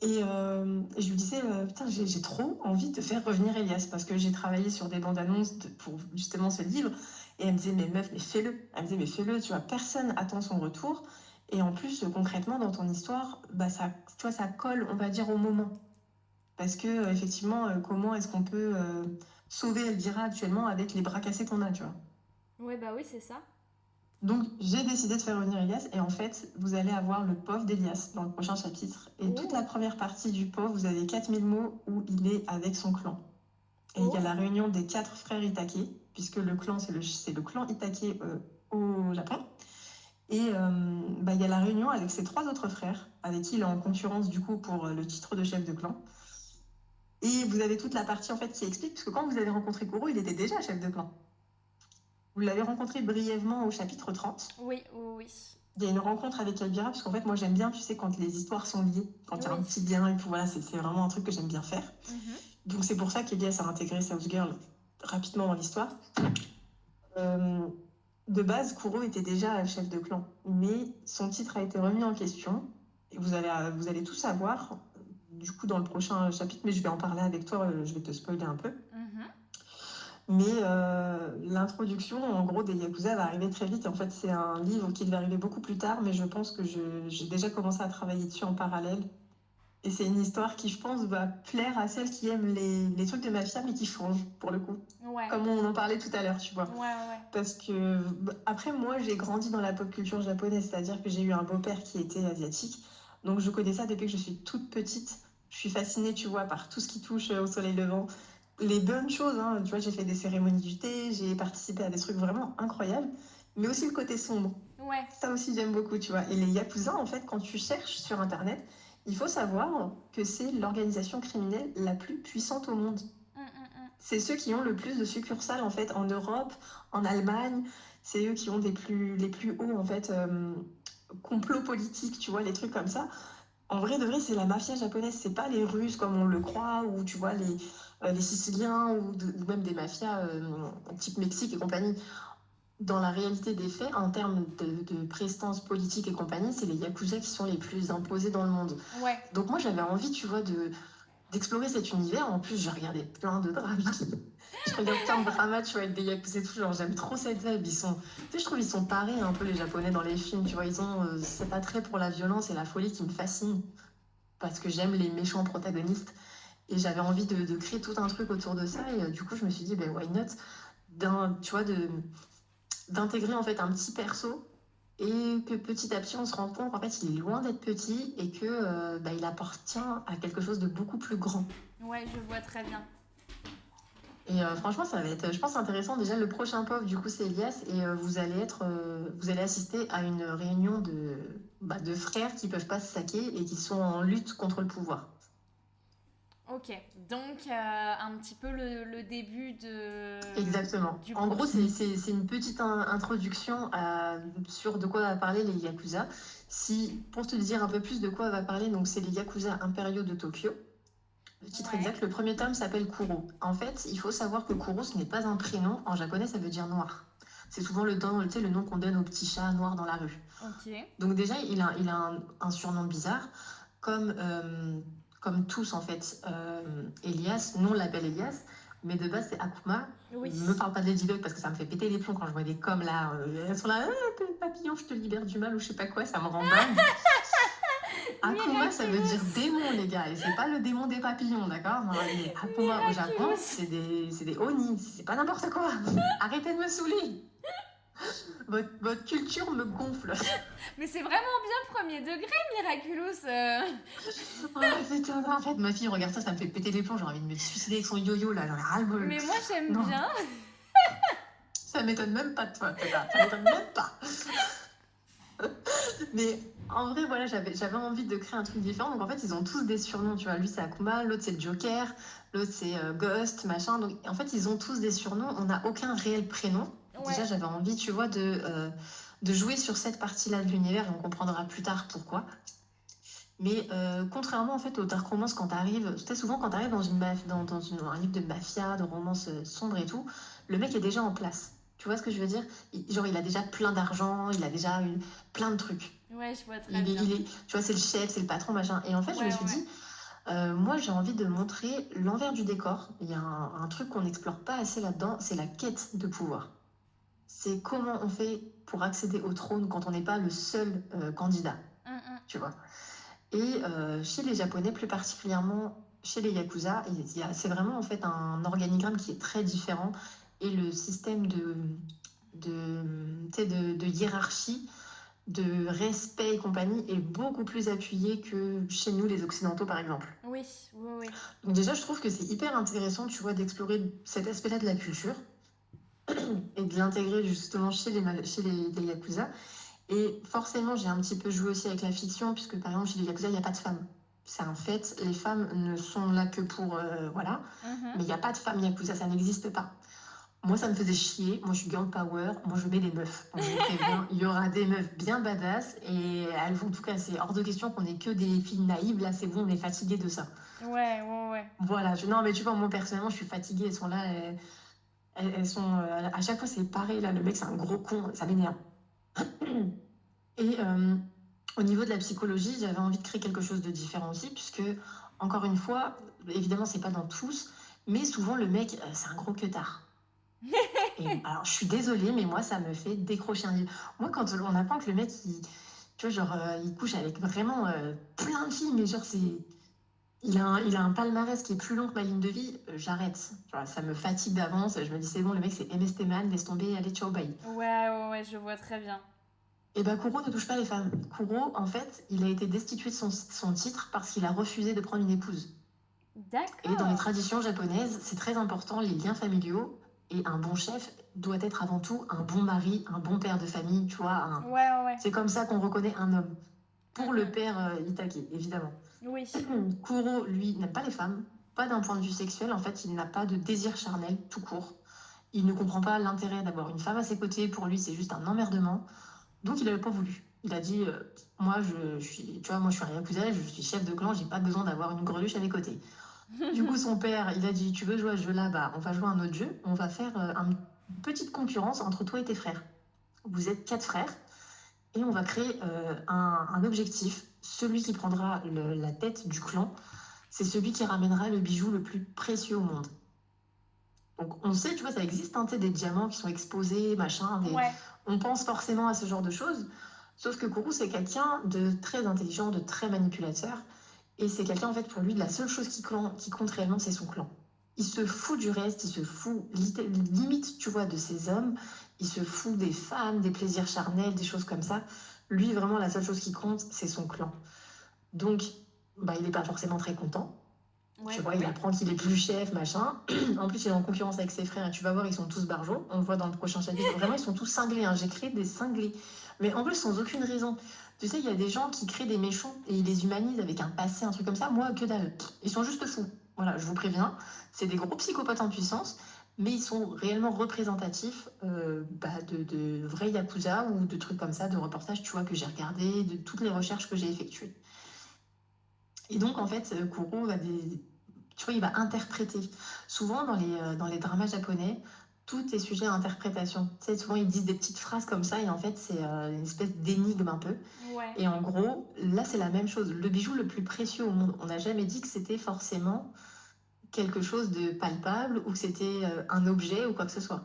[SPEAKER 2] Et, euh, je lui disais, euh, putain, j'ai trop envie de faire revenir Elias parce que j'ai travaillé sur des bandes annonces pour justement ce livre. Et elle me disait, mais meuf, mais fais-le. Elle me disait, mais fais-le, tu vois, personne attend son retour. Et en plus, concrètement, dans ton histoire, bah, ça, tu ça colle, on va dire, au moment. Parce que, euh, effectivement, euh, comment est-ce qu'on peut euh, sauver Elvira actuellement avec les bras cassés qu'on a, tu vois?
[SPEAKER 1] Ouais, bah oui, c'est ça.
[SPEAKER 2] Donc, j'ai décidé de faire revenir Elias. Et en fait, vous allez avoir le pauvre d'Elias dans le prochain chapitre. Et toute la première partie du pauvre, vous avez 4000 mots où il est avec son clan. Et il y a la réunion des quatre frères Itake, puisque le clan, c'est le, le clan Itake au Japon. Et bah, il y a la réunion avec ses trois autres frères, avec qui il est en concurrence du coup pour le titre de chef de clan. Et vous avez toute la partie en fait qui explique, parce que quand vous avez rencontré Kuro, il était déjà chef de clan. Vous l'avez rencontré brièvement au chapitre 30.
[SPEAKER 1] Oui, oui,
[SPEAKER 2] Il y a une rencontre avec Elvira, parce qu'en fait, moi j'aime bien, tu sais, quand les histoires sont liées, quand il y a un petit lien, et puis voilà, c'est vraiment un truc que j'aime bien faire. Mhm. Donc c'est pour ça qu'Elias a intégré South Girl rapidement dans l'histoire. Euh, de base, Kuro était déjà chef de clan, mais son titre a été remis en question. Et vous allez, vous allez tout savoir du coup dans le prochain chapitre, mais je vais en parler avec toi, euh, je vais te spoiler un peu. Mhm. Mais euh, l'introduction, en gros, des Yakuza va arriver très vite. En fait, c'est un livre qui devait arriver beaucoup plus tard, mais je pense que j'ai déjà commencé à travailler dessus en parallèle. Et c'est une histoire qui, je pense, va plaire à celles qui aiment les, les trucs de mafia, mais qui changent, pour le coup. Comme on en parlait tout à l'heure, tu vois. Parce que, après, moi, j'ai grandi dans la pop culture japonaise, c'est-à-dire que j'ai eu un beau-père qui était asiatique. Donc, je connais ça depuis que je suis toute petite. Je suis fascinée, tu vois, par tout ce qui touche au soleil levant. Les bonnes choses, hein, tu vois, j'ai fait des cérémonies du thé, j'ai participé à des trucs vraiment incroyables, mais aussi le côté sombre.
[SPEAKER 1] Ouais.
[SPEAKER 2] Ça aussi, j'aime beaucoup, tu vois. Et les Yakuza, en fait, quand tu cherches sur Internet, il faut savoir que c'est l'organisation criminelle la plus puissante au monde. Mm, mm, mm. C'est ceux qui ont le plus de succursales, en fait, en Europe, en Allemagne. C'est eux qui ont des plus, les plus hauts, en fait, euh, complots politiques, tu vois, les trucs comme ça. En vrai de vrai, c'est la mafia japonaise, c'est pas les Russes comme on le croit, ou tu vois, les, euh, les Siciliens, ou, même des mafias euh, type Mexique et compagnie. Dans la réalité des faits, en termes de, prestance politique et compagnie, c'est les Yakuza qui sont les plus imposés dans le monde.
[SPEAKER 1] Ouais.
[SPEAKER 2] Donc moi, j'avais envie, tu vois, de d'explorer cet univers. En plus, j'ai regardé plein de dramas. je regarde plein de dramas, tu vois, avec des yakuza et tout. Genre, j'aime trop cette vibe. Ils sont, tu sais, je trouve ils sont parés un peu les japonais dans les films. Tu vois, ils ont euh, cet attrait pour la violence et la folie qui me fascine. Parce que j'aime les méchants protagonistes. Et j'avais envie de, créer tout un truc autour de ça. Et euh, du coup, je me suis dit, ben, why not Tu vois, d'intégrer en fait un petit perso et que petit à petit on se rend compte qu'en fait il est loin d'être petit et que euh, bah, il appartient à quelque chose de beaucoup plus grand.
[SPEAKER 1] Ouais, je vois très bien.
[SPEAKER 2] Et euh, franchement, ça va être, je pense, intéressant. Déjà, le prochain POV, du coup, c'est Elias, et euh, vous allez être, vous allez assister à une réunion de, bah, de frères qui peuvent pas se saquer et qui sont en lutte contre le pouvoir.
[SPEAKER 1] Ok, donc euh, un petit peu le, début de...
[SPEAKER 2] Exactement. en gros, c'est une petite introduction sur de quoi va parler les Yakuza. Si, pour te dire un peu plus de quoi va parler, donc c'est les Yakuza impériaux de Tokyo. Le titre exact, le premier tome s'appelle Kuro. En fait, il faut savoir que Kuro, ce n'est pas un prénom. En japonais, ça veut dire noir. C'est souvent le, nom, le nom qu'on donne aux petits chats noirs dans la rue. Donc déjà, il a, il a un, surnom bizarre, comme... Euh, comme tous en fait. Euh, Elias, non, on l'appelle Elias, mais de base c'est Akuma. Oui. Ne me parle pas de Ladybug parce que ça me fait péter les plombs quand je vois des coms là. Euh, elles sont là, ah, papillon, je te libère du mal ou je sais pas quoi, ça me rend dingue. Akuma, ça veut dire démon, les gars. Et c'est pas le démon des papillons, d'accord? Akuma au Japon, c'est des, des oni. C'est pas n'importe quoi. Arrêtez de me saouler. Votre, votre, culture me gonfle.
[SPEAKER 1] Mais c'est vraiment bien premier degré, Miraculous.
[SPEAKER 2] Euh... en fait, ma fille, regarde ça, ça me fait péter les plombs. J'ai envie de me suicider avec son yo-yo, là, j'en ai ras
[SPEAKER 1] Mais moi, j'aime bien.
[SPEAKER 2] ça m'étonne même pas de toi, ça m'étonne même pas. Mais en vrai, voilà, j'avais, j'avais envie de créer un truc différent. Donc en fait, ils ont tous des surnoms. Tu vois, lui c'est Akuma, l'autre c'est Joker, l'autre c'est euh, Ghost, machin. Donc en fait, ils ont tous des surnoms. On n'a aucun réel prénom. Déjà, j'avais envie, tu vois, de, euh, de jouer sur cette partie-là de l'univers et on comprendra plus tard pourquoi. Mais euh, contrairement en fait au dark romance, quand t'arrives, très souvent quand t'arrives dans, une dans, dans une, un livre de mafia, de romance euh, sombre et tout, le mec est déjà en place. Tu vois ce que je veux dire? Genre il a déjà plein d'argent, il a déjà une, plein de trucs.
[SPEAKER 1] Ouais, je vois très bien.
[SPEAKER 2] tu vois, c'est le chef, c'est le patron, machin. Et en fait, je me suis dit, euh, moi j'ai envie de montrer l'envers du décor. Il y a un, truc qu'on n'explore pas assez là-dedans, c'est la quête de pouvoir. C'est comment on fait pour accéder au trône quand on n'est pas le seul candidat. Hum, hum. Tu vois et euh, chez les Japonais, plus particulièrement chez les Yakuza, c'est vraiment en fait un organigramme qui est très différent et le système de, de, de, hiérarchie, de respect et compagnie est beaucoup plus appuyé que chez nous, les Occidentaux, par exemple.
[SPEAKER 1] Oui, oui, oui.
[SPEAKER 2] Donc déjà, je trouve que c'est hyper intéressant, tu vois, d'explorer cet aspect-là de la culture et de l'intégrer justement chez les, chez les, les Yakuza. Et forcément, j'ai un petit peu joué aussi avec la fiction, puisque par exemple, chez les Yakuza, il n'y a pas de femmes. C'est un fait, les femmes ne sont là que pour. Euh, voilà. Mhm. Mais il n'y a pas de femmes Yakuza, ça n'existe pas. Moi, ça me faisait chier. Moi, je suis girl power. Moi, je mets des meufs. il y aura des meufs bien badass. Et elles vont, en tout cas, c'est hors de question qu'on ait que des filles naïves. Là, c'est bon, on est fatigué de ça.
[SPEAKER 1] Ouais, ouais, ouais.
[SPEAKER 2] Voilà. Je, non, mais tu vois, moi, personnellement, je suis fatiguée. Elles sont là. Elles, sont. Euh, à chaque fois, c'est pareil. Là, le mec, c'est un gros con. Ça m'énerve. Et euh, au niveau de la psychologie, j'avais envie de créer quelque chose de différent aussi, puisque, encore une fois, évidemment, c'est pas dans tous, mais souvent, le mec, euh, c'est un gros queutard. alors, je suis désolée, mais moi, ça me fait décrocher un livre. Moi, quand on apprend que le mec, il, tu vois, genre, euh, il couche avec vraiment plein de filles, mais genre, c'est. Il a, un, il a un palmarès qui est plus long que ma ligne de vie, j'arrête. Ça me fatigue d'avance. Je me dis, c'est bon, le mec, c'est MS Man, laisse tomber, allez, ciao, bye.
[SPEAKER 1] Ouais, ouais, ouais, je vois très bien.
[SPEAKER 2] Et eh bien, Kuro ne touche pas les femmes. Kuro, en fait, il a été destitué de son, son titre parce qu'il a refusé de prendre une épouse.
[SPEAKER 1] D'accord.
[SPEAKER 2] Et dans les traditions japonaises, c'est très important les liens familiaux. Et un bon chef doit être avant tout un bon mari, un bon père de famille, tu vois. Un...
[SPEAKER 1] Ouais, ouais.
[SPEAKER 2] C'est comme ça qu'on reconnaît un homme. Pour le père euh, Itake, évidemment. Kuro, lui, n'aime pas les femmes, pas d'un point de vue sexuel. En fait, il n'a pas de désir charnel, tout court. Il ne comprend pas l'intérêt d'avoir une femme à ses côtés. Pour lui, c'est juste un emmerdement. Donc il n'avait pas voulu. Il a dit euh, moi je, suis tu vois moi je suis un yakuza, je suis chef de clan, j'ai pas besoin d'avoir une greluche à mes côtés. du coup son père il a dit tu veux jouer à ce jeu là bah on va jouer à un autre jeu, on va faire euh, une petite concurrence entre toi et tes frères. Vous êtes quatre frères et on va créer euh, un, objectif. Celui qui prendra la tête du clan, c'est celui qui ramènera le bijou le plus précieux au monde. Donc on sait, tu vois, ça existe, hein, des diamants qui sont exposés, machin, on pense forcément à ce genre de choses. Sauf que Kourou, c'est quelqu'un de très intelligent, de très manipulateur. Et c'est quelqu'un, en fait, pour lui, la seule chose qui, qui compte réellement, c'est son clan. Il se fout du reste, il se fout limite, tu vois, de ses hommes. Il se fout des femmes, des plaisirs charnels, des choses comme ça. Lui, vraiment, la seule chose qui compte, c'est son clan. Donc, bah, il n'est pas forcément très content tu vois, il apprend qu'il est plus chef, machin. en plus, il est en concurrence avec ses frères. Et tu vas voir, ils sont tous barjots. On le voit dans le prochain chapitre. Vraiment, ils sont tous cinglés. Hein. J'ai créé des cinglés. Mais en plus, sans aucune raison. Tu sais, il y a des gens qui créent des méchants et ils les humanisent avec un passé, un truc comme ça. Moi, que dalle. Ils sont juste fous. Voilà, je vous préviens. C'est des gros psychopathes en puissance. Mais ils sont réellement représentatifs euh, bah, de, de vrais yakuza ou de trucs comme ça, de reportages, tu vois, que j'ai regardé, de toutes les recherches que j'ai effectuées. Et donc, en fait, euh, Kuro va des... Tu vois, il va interpréter. Souvent, dans les, euh, dans les dramas japonais, tout est sujet à interprétation. Tu sais, souvent, ils disent des petites phrases comme ça, et en fait, c'est une espèce d'énigme un peu. Et en gros, là, c'est la même chose. Le bijou le plus précieux au monde, on n'a jamais dit que c'était forcément quelque chose de palpable ou que c'était un objet ou quoi que ce soit?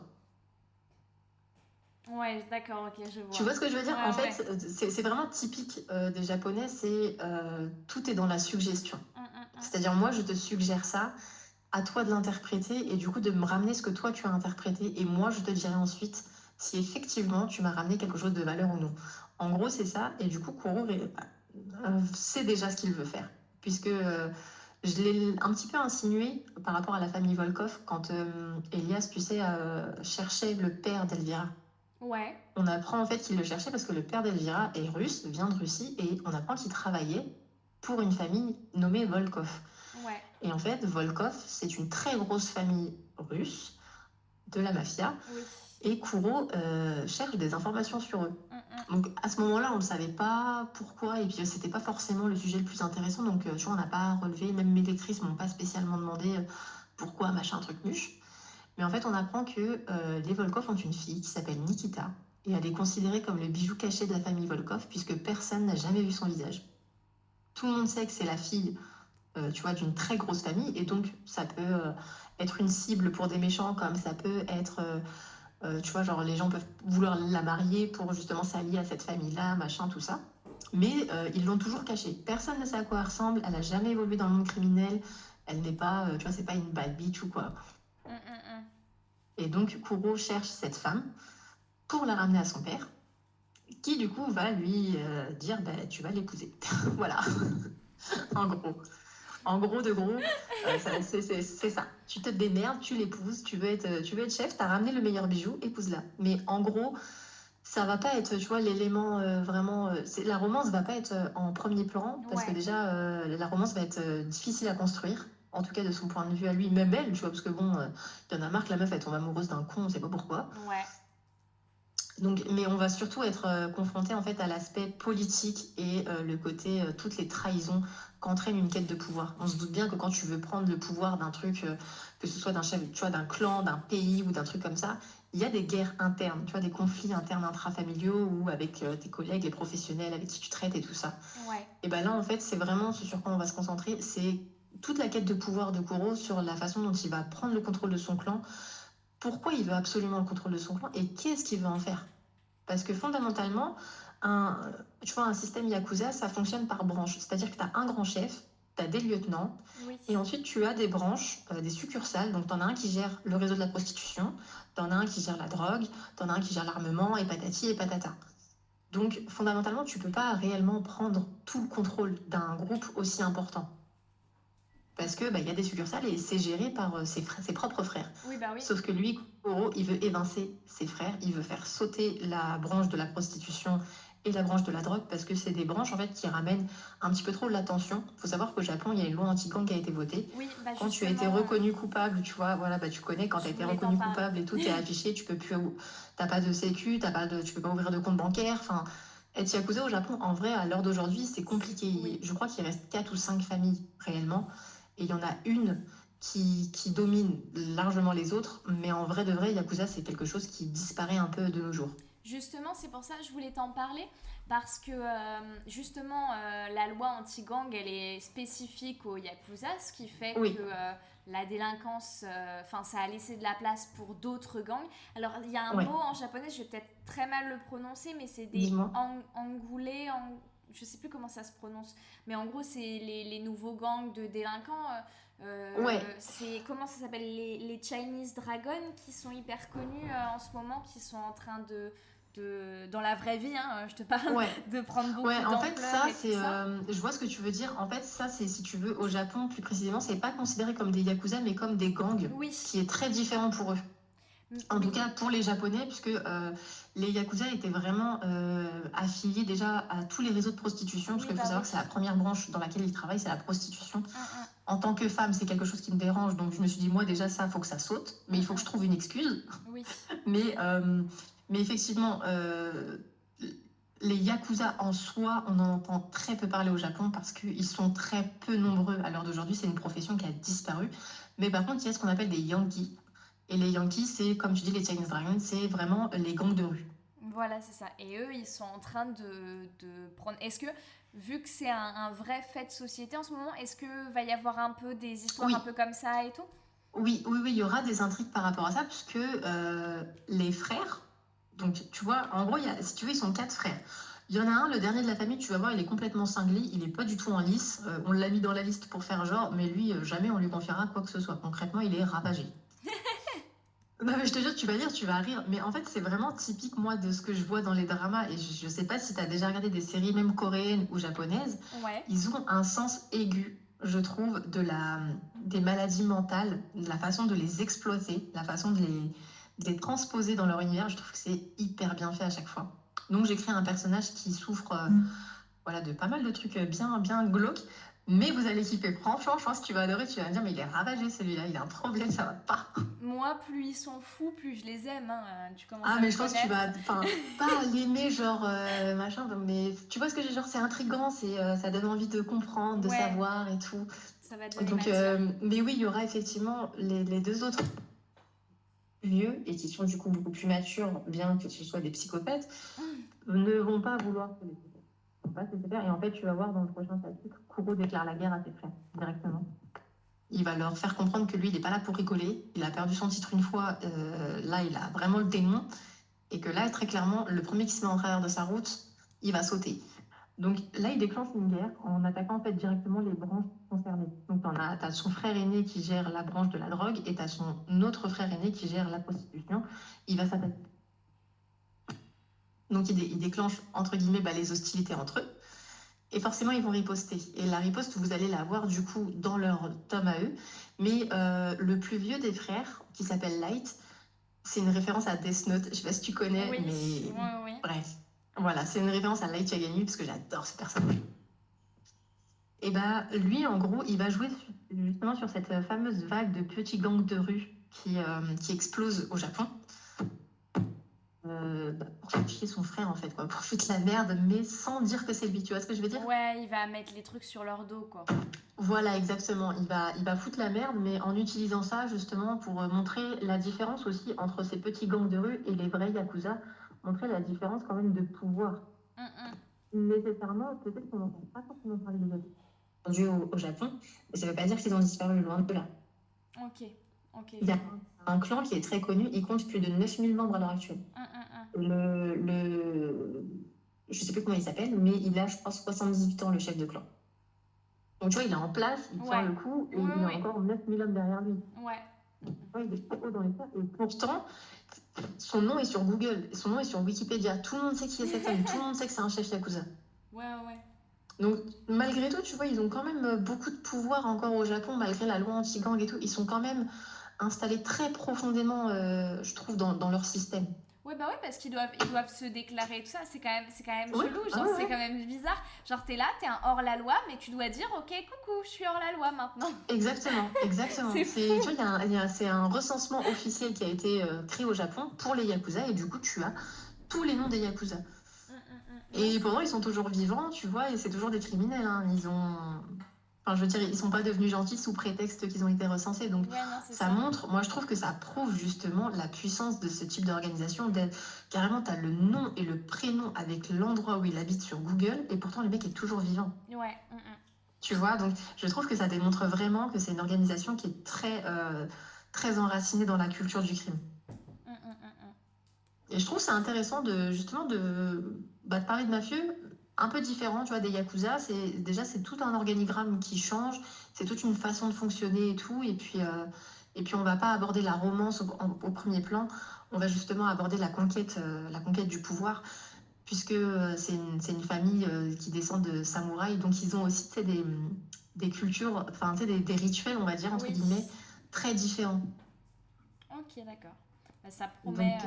[SPEAKER 1] Ouais, d'accord, ok, je vois.
[SPEAKER 2] Tu vois ce que je veux dire? En fait, c'est vraiment typique euh, des Japonais, c'est euh, tout est dans la suggestion. Hum, hum, hum. C'est-à-dire, moi, je te suggère ça, à toi de l'interpréter et du coup de me ramener ce que toi tu as interprété et moi, je te dirai ensuite si effectivement tu m'as ramené quelque chose de valeur ou non. En gros, c'est ça. Et du coup, Kuro euh, sait déjà ce qu'il veut faire, puisque je l'ai un petit peu insinué par rapport à la famille Volkov quand Elias, tu sais, cherchait le père d'Elvira.
[SPEAKER 1] Ouais.
[SPEAKER 2] On apprend en fait qu'il le cherchait parce que le père d'Elvira est russe, vient de Russie, et on apprend qu'il travaillait pour une famille nommée Volkov.
[SPEAKER 1] Ouais.
[SPEAKER 2] Et en fait, Volkov, c'est une très grosse famille russe de la mafia.
[SPEAKER 1] Oui.
[SPEAKER 2] Et Kuro euh, cherche des informations sur eux. Mm, mm. Donc à ce moment-là, on ne savait pas pourquoi, et puis c'était pas forcément le sujet le plus intéressant. Donc tu vois, on n'a pas relevé, même mes lectrices m'ont pas spécialement demandé pourquoi machin truc muche. Mais en fait, on apprend que les Volkov ont une fille qui s'appelle Nikita, et elle est considérée comme le bijou caché de la famille Volkov, puisque personne n'a jamais vu son visage. Tout le monde sait que c'est la fille, euh, tu vois, d'une très grosse famille, et donc ça peut euh, être une cible pour des méchants, comme ça peut être, euh, tu vois, genre les gens peuvent vouloir la marier pour justement s'allier à cette famille-là, machin, tout ça. Mais ils l'ont toujours cachée. Personne ne sait à quoi elle ressemble, elle n'a jamais évolué dans le monde criminel, elle n'est pas, tu vois, c'est pas une bad bitch ou quoi. Hum, hum, hum. Et donc Kuro cherche cette femme pour la ramener à son père, qui du coup va lui euh, dire bah, tu vas l'épouser. voilà, en gros. En gros de gros, euh, c'est ça. Tu te démerdes, tu l'épouses, tu veux être, tu veux être chef, t'as ramené le meilleur bijou, épouse-la. Mais en gros, ça va pas être, tu vois, l'élément euh, vraiment. la romance va pas être en premier plan parce que déjà, la romance va être difficile à construire. En tout cas, de son point de vue à lui, même elle, tu vois, parce que bon, il y en a marre que la meuf, elle tombe amoureuse d'un con, on sait pas pourquoi.
[SPEAKER 1] Ouais.
[SPEAKER 2] Donc, mais on va surtout être euh, confronté en fait à l'aspect politique et euh, le côté euh, toutes les trahisons qu'entraîne une quête de pouvoir. On se doute bien que quand tu veux prendre le pouvoir d'un truc, que ce soit d'un chef, tu vois, d'un clan, d'un pays ou d'un truc comme ça, il y a des guerres internes, tu vois, des conflits internes intrafamiliaux ou avec tes collègues, les professionnels avec qui tu traites et tout ça. Et ben là, en fait, c'est vraiment ce sur quoi on va se concentrer, c'est toute la quête de pouvoir de Kuro sur la façon dont il va prendre le contrôle de son clan, pourquoi il veut absolument le contrôle de son clan et qu'est-ce qu'il veut en faire. Parce que fondamentalement, un, tu vois, un système Yakuza, ça fonctionne par branche. C'est-à-dire que tu as un grand chef, tu as des lieutenants, et ensuite tu as des branches, euh, des succursales. Donc tu en as un qui gère le réseau de la prostitution, tu en as un qui gère la drogue, tu en as un qui gère l'armement, et patati et patata. Donc fondamentalement, tu peux pas réellement prendre tout le contrôle d'un groupe aussi important parce que bah, il y a des succursales et c'est géré par euh, ses, ses, propres frères.
[SPEAKER 1] Bah
[SPEAKER 2] Sauf que lui, Kuro, il veut évincer ses frères, il veut faire sauter la branche de la prostitution et la branche de la drogue parce que c'est des branches en fait qui ramènent un petit peu trop l'attention. Il faut savoir qu'au Japon, il y a une loi anti-gang qui a été votée.
[SPEAKER 1] Bah,
[SPEAKER 2] quand tu as été reconnu coupable, tu vois, voilà, bah, tu connais, quand tu as été reconnu coupable et tout, tu es affiché, tu peux plus, t'as pas de sécu, t'as pas de, tu peux pas ouvrir de compte bancaire, enfin. Être yakuza au Japon, en vrai, à l'heure d'aujourd'hui, c'est compliqué. Je crois qu'il reste 4 ou 5 familles réellement et il y en a une qui, qui, domine largement les autres, mais en vrai de vrai, Yakuza, c'est quelque chose qui disparaît un peu de nos jours.
[SPEAKER 1] Justement, c'est pour ça que je voulais t'en parler, parce que euh, justement, euh, la loi anti-gang, elle est spécifique au Yakuza, ce qui fait que euh, la délinquance, enfin, ça a laissé de la place pour d'autres gangs. Alors, il y a un mot en japonais, je vais peut-être très mal le prononcer, mais c'est des angoulés, ang je sais plus comment ça se prononce, mais en gros, c'est les, les, nouveaux gangs de délinquants. Euh, euh
[SPEAKER 2] ouais.
[SPEAKER 1] C'est comment ça s'appelle les, les, Chinese Dragons qui sont hyper connus euh, en ce moment, qui sont en train de, de dans la vraie vie, hein, je te parle, de prendre beaucoup
[SPEAKER 2] ouais, en fait, ça, c'est, euh, je vois ce que tu veux dire. En fait, ça, c'est si tu veux, au Japon, plus précisément, c'est pas considéré comme des yakuza, mais comme des gangs,
[SPEAKER 1] oui.
[SPEAKER 2] qui est très différent pour eux. En tout cas, pour les Japonais, puisque euh, les Yakuza étaient vraiment euh, affiliés déjà à tous les réseaux de prostitution, parce qu'il faut bah savoir que c'est la première branche dans laquelle ils travaillent, c'est la prostitution. Ah, ah. En tant que femme, c'est quelque chose qui me dérange, donc je me suis dit, moi déjà, ça, il faut que ça saute, mais il faut que je trouve une excuse. mais, euh, mais effectivement, les Yakuza en soi, on en entend très peu parler au Japon parce qu'ils sont très peu nombreux à l'heure d'aujourd'hui, c'est une profession qui a disparu. Mais par contre, il y a ce qu'on appelle des Yankees. Et les Yankees, c'est, comme tu dis, les Chinese Dragons, c'est vraiment les gangs de rue.
[SPEAKER 1] Voilà, c'est ça. Et eux, ils sont en train de, de prendre. Est-ce que, vu que c'est un, vrai fait de société en ce moment, est-ce que va y avoir un peu des histoires un peu comme ça et tout?
[SPEAKER 2] Oui, oui, oui, il y aura des intrigues par rapport à ça, puisque euh, les frères, donc tu vois, en gros, y a, si tu veux, ils sont quatre frères. Il y en a un, le dernier de la famille, tu vas voir, il est complètement cinglé, il n'est pas du tout en lice. Euh, on l'a mis dans la liste pour faire genre, mais lui, euh, jamais on lui confiera quoi que ce soit. Concrètement, il est ravagé. Bah, je te jure, tu vas lire, tu vas rire. Mais en fait, c'est vraiment typique, moi, de ce que je vois dans les dramas. Et je, ne sais pas si tu as déjà regardé des séries, même coréennes ou japonaises. Ils ont un sens aigu, je trouve, de la, des maladies mentales, de la façon de les exploiter, la façon de les, les transposer dans leur univers. Je trouve que c'est hyper bien fait à chaque fois. Donc, j'écris un personnage qui souffre euh, mm. voilà, de pas mal de trucs bien, bien glauques. Mais vous allez kiffer. Franchement, je pense que tu vas adorer. Tu vas me dire, mais il est ravagé celui-là, il a un problème, ça va pas.
[SPEAKER 1] Moi, plus ils sont fous, plus je les aime. Hein. Tu commences
[SPEAKER 2] ah, mais je pense que tu vas. Pas l'aimer, genre euh, machin. Mais tu vois ce que j'ai, genre, c'est intriguant, c'est, euh, ça donne envie de comprendre, de savoir et tout.
[SPEAKER 1] Ça va Donc, euh,
[SPEAKER 2] Mais oui, il y aura effectivement les, les deux autres lieux et qui sont du coup beaucoup plus matures, bien que ce soit des psychopathes, mmh. ne vont pas vouloir et en fait, tu vas voir dans le prochain chapitre, Kuro déclare la guerre à ses frères directement. Il va leur faire comprendre que lui, il n'est pas là pour rigoler. Il a perdu son titre une fois. Euh, là, il a vraiment le démon. Et que là, très clairement, le premier qui se met en travers de sa route, il va sauter. Donc là, il déclenche une guerre en attaquant en fait directement les branches concernées. Donc tu as, son frère aîné qui gère la branche de la drogue et tu as son autre frère aîné qui gère la prostitution. Il va s'attaquer donc, il, déclenche, entre guillemets, bah, les hostilités entre eux. Et forcément, ils vont riposter. Et la riposte, vous allez la voir du coup dans leur tome à eux. Mais euh, le plus vieux des frères, qui s'appelle Light, c'est une référence à Death Note. Je sais pas si tu connais, mais.
[SPEAKER 1] Oui, oui.
[SPEAKER 2] Bref. Voilà, c'est une référence à Light Yagami, parce que j'adore ce personnage. Et bah, lui, en gros, il va jouer justement sur cette fameuse vague de petits gangs de rue qui, euh, qui explose au Japon. Euh, bah, pour faire chier son frère en fait, quoi, pour foutre la merde, mais sans dire que c'est lui, tu vois ce que je veux dire?
[SPEAKER 1] Ouais, il va mettre les trucs sur leur dos, quoi.
[SPEAKER 2] Voilà, exactement. Il va, il va foutre la merde, mais en utilisant ça justement pour euh, montrer la différence aussi entre ces petits gangs de rue et les vrais yakuza, montrer la différence quand même de pouvoir. Nécessairement, peut-être qu'on n'entend pas forcément parler des yakuza au, au Japon, mais ça veut pas dire qu'ils ont disparu loin de là.
[SPEAKER 1] Ok. ok.
[SPEAKER 2] Il y a un clan qui est très connu, il compte plus de 9000 membres à l'heure actuelle. Le, le, je sais plus comment il s'appelle, mais il a, je pense, 78 ans, le chef de clan. Donc, tu vois, il est en place, il tient le coup, et il a encore 9000 hommes derrière lui.
[SPEAKER 1] Ouais.
[SPEAKER 2] il est haut dans les tas. Et pourtant, son nom est sur Google, son nom est sur Wikipédia. Tout le monde sait qui est cet homme, tout le monde sait que c'est un chef Yakuza.
[SPEAKER 1] Ouais, ouais.
[SPEAKER 2] Donc, malgré tout, tu vois, ils ont quand même beaucoup de pouvoir encore au Japon, malgré la loi anti-gang et tout. Ils sont quand même installés très profondément, euh, je trouve, dans, dans, leur système.
[SPEAKER 1] Ouais, bah ouais, parce qu'ils doivent, ils doivent se déclarer et tout ça. C'est quand même, c'est quand même chelou, genre, c'est quand même bizarre. Genre, t'es là, t'es un hors-la-loi, mais tu dois dire, ok, coucou, je suis hors-la-loi maintenant.
[SPEAKER 2] Exactement, exactement. c'est, tu vois, c'est un recensement officiel qui a été euh, créé au Japon pour les Yakuza, et du coup, tu as tous les noms des Yakuza. Hum, hum, hum. Et pendant, ils sont toujours vivants, tu vois, et c'est toujours des criminels. Hein. Ils ont Enfin, je veux dire, ils sont pas devenus gentils sous prétexte qu'ils ont été recensés. Donc, ça, montre, moi, je trouve que ça prouve justement la puissance de ce type d'organisation. Carrément, tu as le nom et le prénom avec l'endroit où il habite sur Google, et pourtant, le mec est toujours vivant.
[SPEAKER 1] Ouais. Mm, mm.
[SPEAKER 2] Tu vois, donc je trouve que ça démontre vraiment que c'est une organisation qui est très, euh, très enracinée dans la culture du crime. Mm, et je trouve ça intéressant de justement de, bah, de parler de mafieux un peu différent, tu vois, des Yakuza. C'est, déjà, c'est tout un organigramme qui change, c'est toute une façon de fonctionner et tout. Et puis, euh, et puis on va pas aborder la romance au, premier plan, on va justement aborder la conquête, euh, la conquête du pouvoir, puisque euh, c'est, une, c'est une, famille qui descend de samouraïs, donc ils ont aussi des, des cultures, enfin, des, des rituels, on va dire, entre guillemets, très différents.
[SPEAKER 1] Ok, d'accord. Bah, ça promet...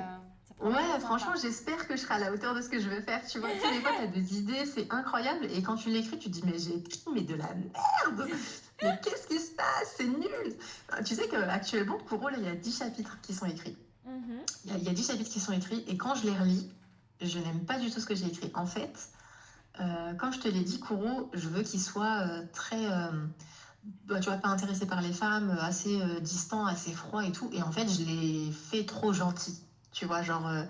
[SPEAKER 2] Ouais, franchement, j'espère que je serai à la hauteur de ce que je veux faire. Tu vois, tu sais, des fois, tu as des idées, c'est incroyable. Et quand tu l'écris, tu te dis, mais j'ai écrit, mais de la merde Mais qu'est-ce qui se passe? C'est nul Tu sais qu'actuellement, pour eux, il y a 10 chapitres qui sont écrits. Mm-hmm. Il y, a 10 chapitres qui sont écrits. Et quand je les relis, je n'aime pas du tout ce que j'ai écrit. En fait, euh, comme je te l'ai dit, Kuro, je veux qu'il soit euh, très. Euh, bah, tu vois, pas intéressé par les femmes, assez distant, assez froid et tout. Et en fait, je l'ai fait trop gentil. Tu vois, genre, euh,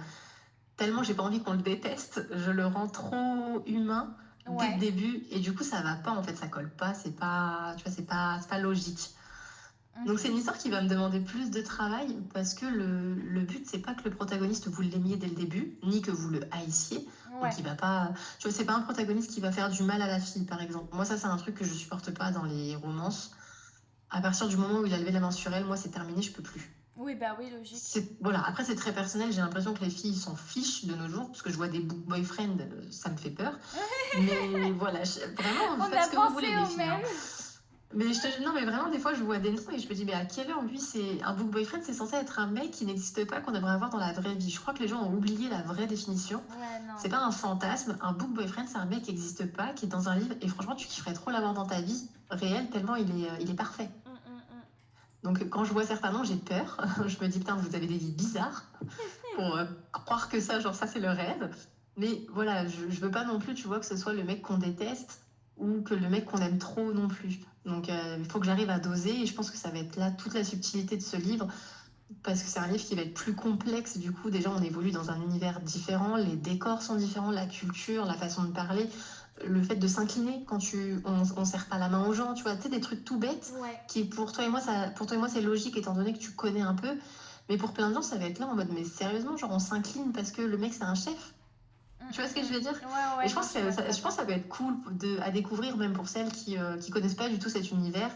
[SPEAKER 2] tellement j'ai pas envie qu'on le déteste, je le rends trop humain dès le début. Et du coup, ça va pas, en fait, ça colle pas, c'est pas, tu vois, c'est pas, pas logique. Donc c'est une histoire qui va me demander plus de travail parce que le, le but c'est pas que le protagoniste vous l'aimiez dès le début ni que vous le haissiez. Donc il va pas, tu vois c'est pas un protagoniste qui va faire du mal à la fille par exemple. Moi ça c'est un truc que je supporte pas dans les romances. À partir du moment où il a levé la main sur elle, moi c'est terminé, je peux plus.
[SPEAKER 1] Oui, bah oui, logique.
[SPEAKER 2] Voilà. Après, c'est très personnel. J'ai l'impression que les filles s'en fichent de nos jours, parce que je vois des boyfriends, ça me fait peur. Mais voilà, vraiment,
[SPEAKER 1] On a ce que vous voulez, les filles. Hein.
[SPEAKER 2] Mais je te non, mais vraiment, des fois, je vois des noms et je me dis, mais à quelle heure, lui, c'est un book boyfriend, c'est censé être un mec qui n'existe pas, qu'on devrait avoir dans la vraie vie. Je crois que les gens ont oublié la vraie définition.
[SPEAKER 1] Ouais,
[SPEAKER 2] c'est pas un fantasme. Un book boyfriend, c'est un mec qui n'existe pas, qui est dans un livre. Et franchement, tu kifferais trop l'avoir dans ta vie réelle, tellement il est, euh, il est parfait. Donc, quand je vois certains noms, j'ai peur. je me dis, putain, vous avez des vies bizarres pour euh, croire que ça, genre, ça, c'est le rêve. Mais voilà, je, je veux pas non plus, tu vois, que ce soit le mec qu'on déteste ou que le mec qu'on aime trop non plus. Donc euh, il faut que j'arrive à doser et je pense que ça va être là toute la subtilité de ce livre parce que c'est un livre qui va être plus complexe. Du coup, déjà, on évolue dans un univers différent, les décors sont différents, la culture, la façon de parler, le fait de s'incliner quand tu, on, on serre pas la main aux gens, tu vois, tu sais, des trucs tout bêtes qui pour toi et moi, ça, pour toi et moi, c'est logique étant donné que tu connais un peu. Mais pour plein de gens, ça va être là en mode, mais sérieusement, genre, on s'incline parce que le mec, c'est un chef. Tu vois ce que je veux dire?
[SPEAKER 1] Ouais,
[SPEAKER 2] Et je pense, que ça, je pense ça peut être cool de, à découvrir, même pour celles qui ne euh, connaissent pas du tout cet univers.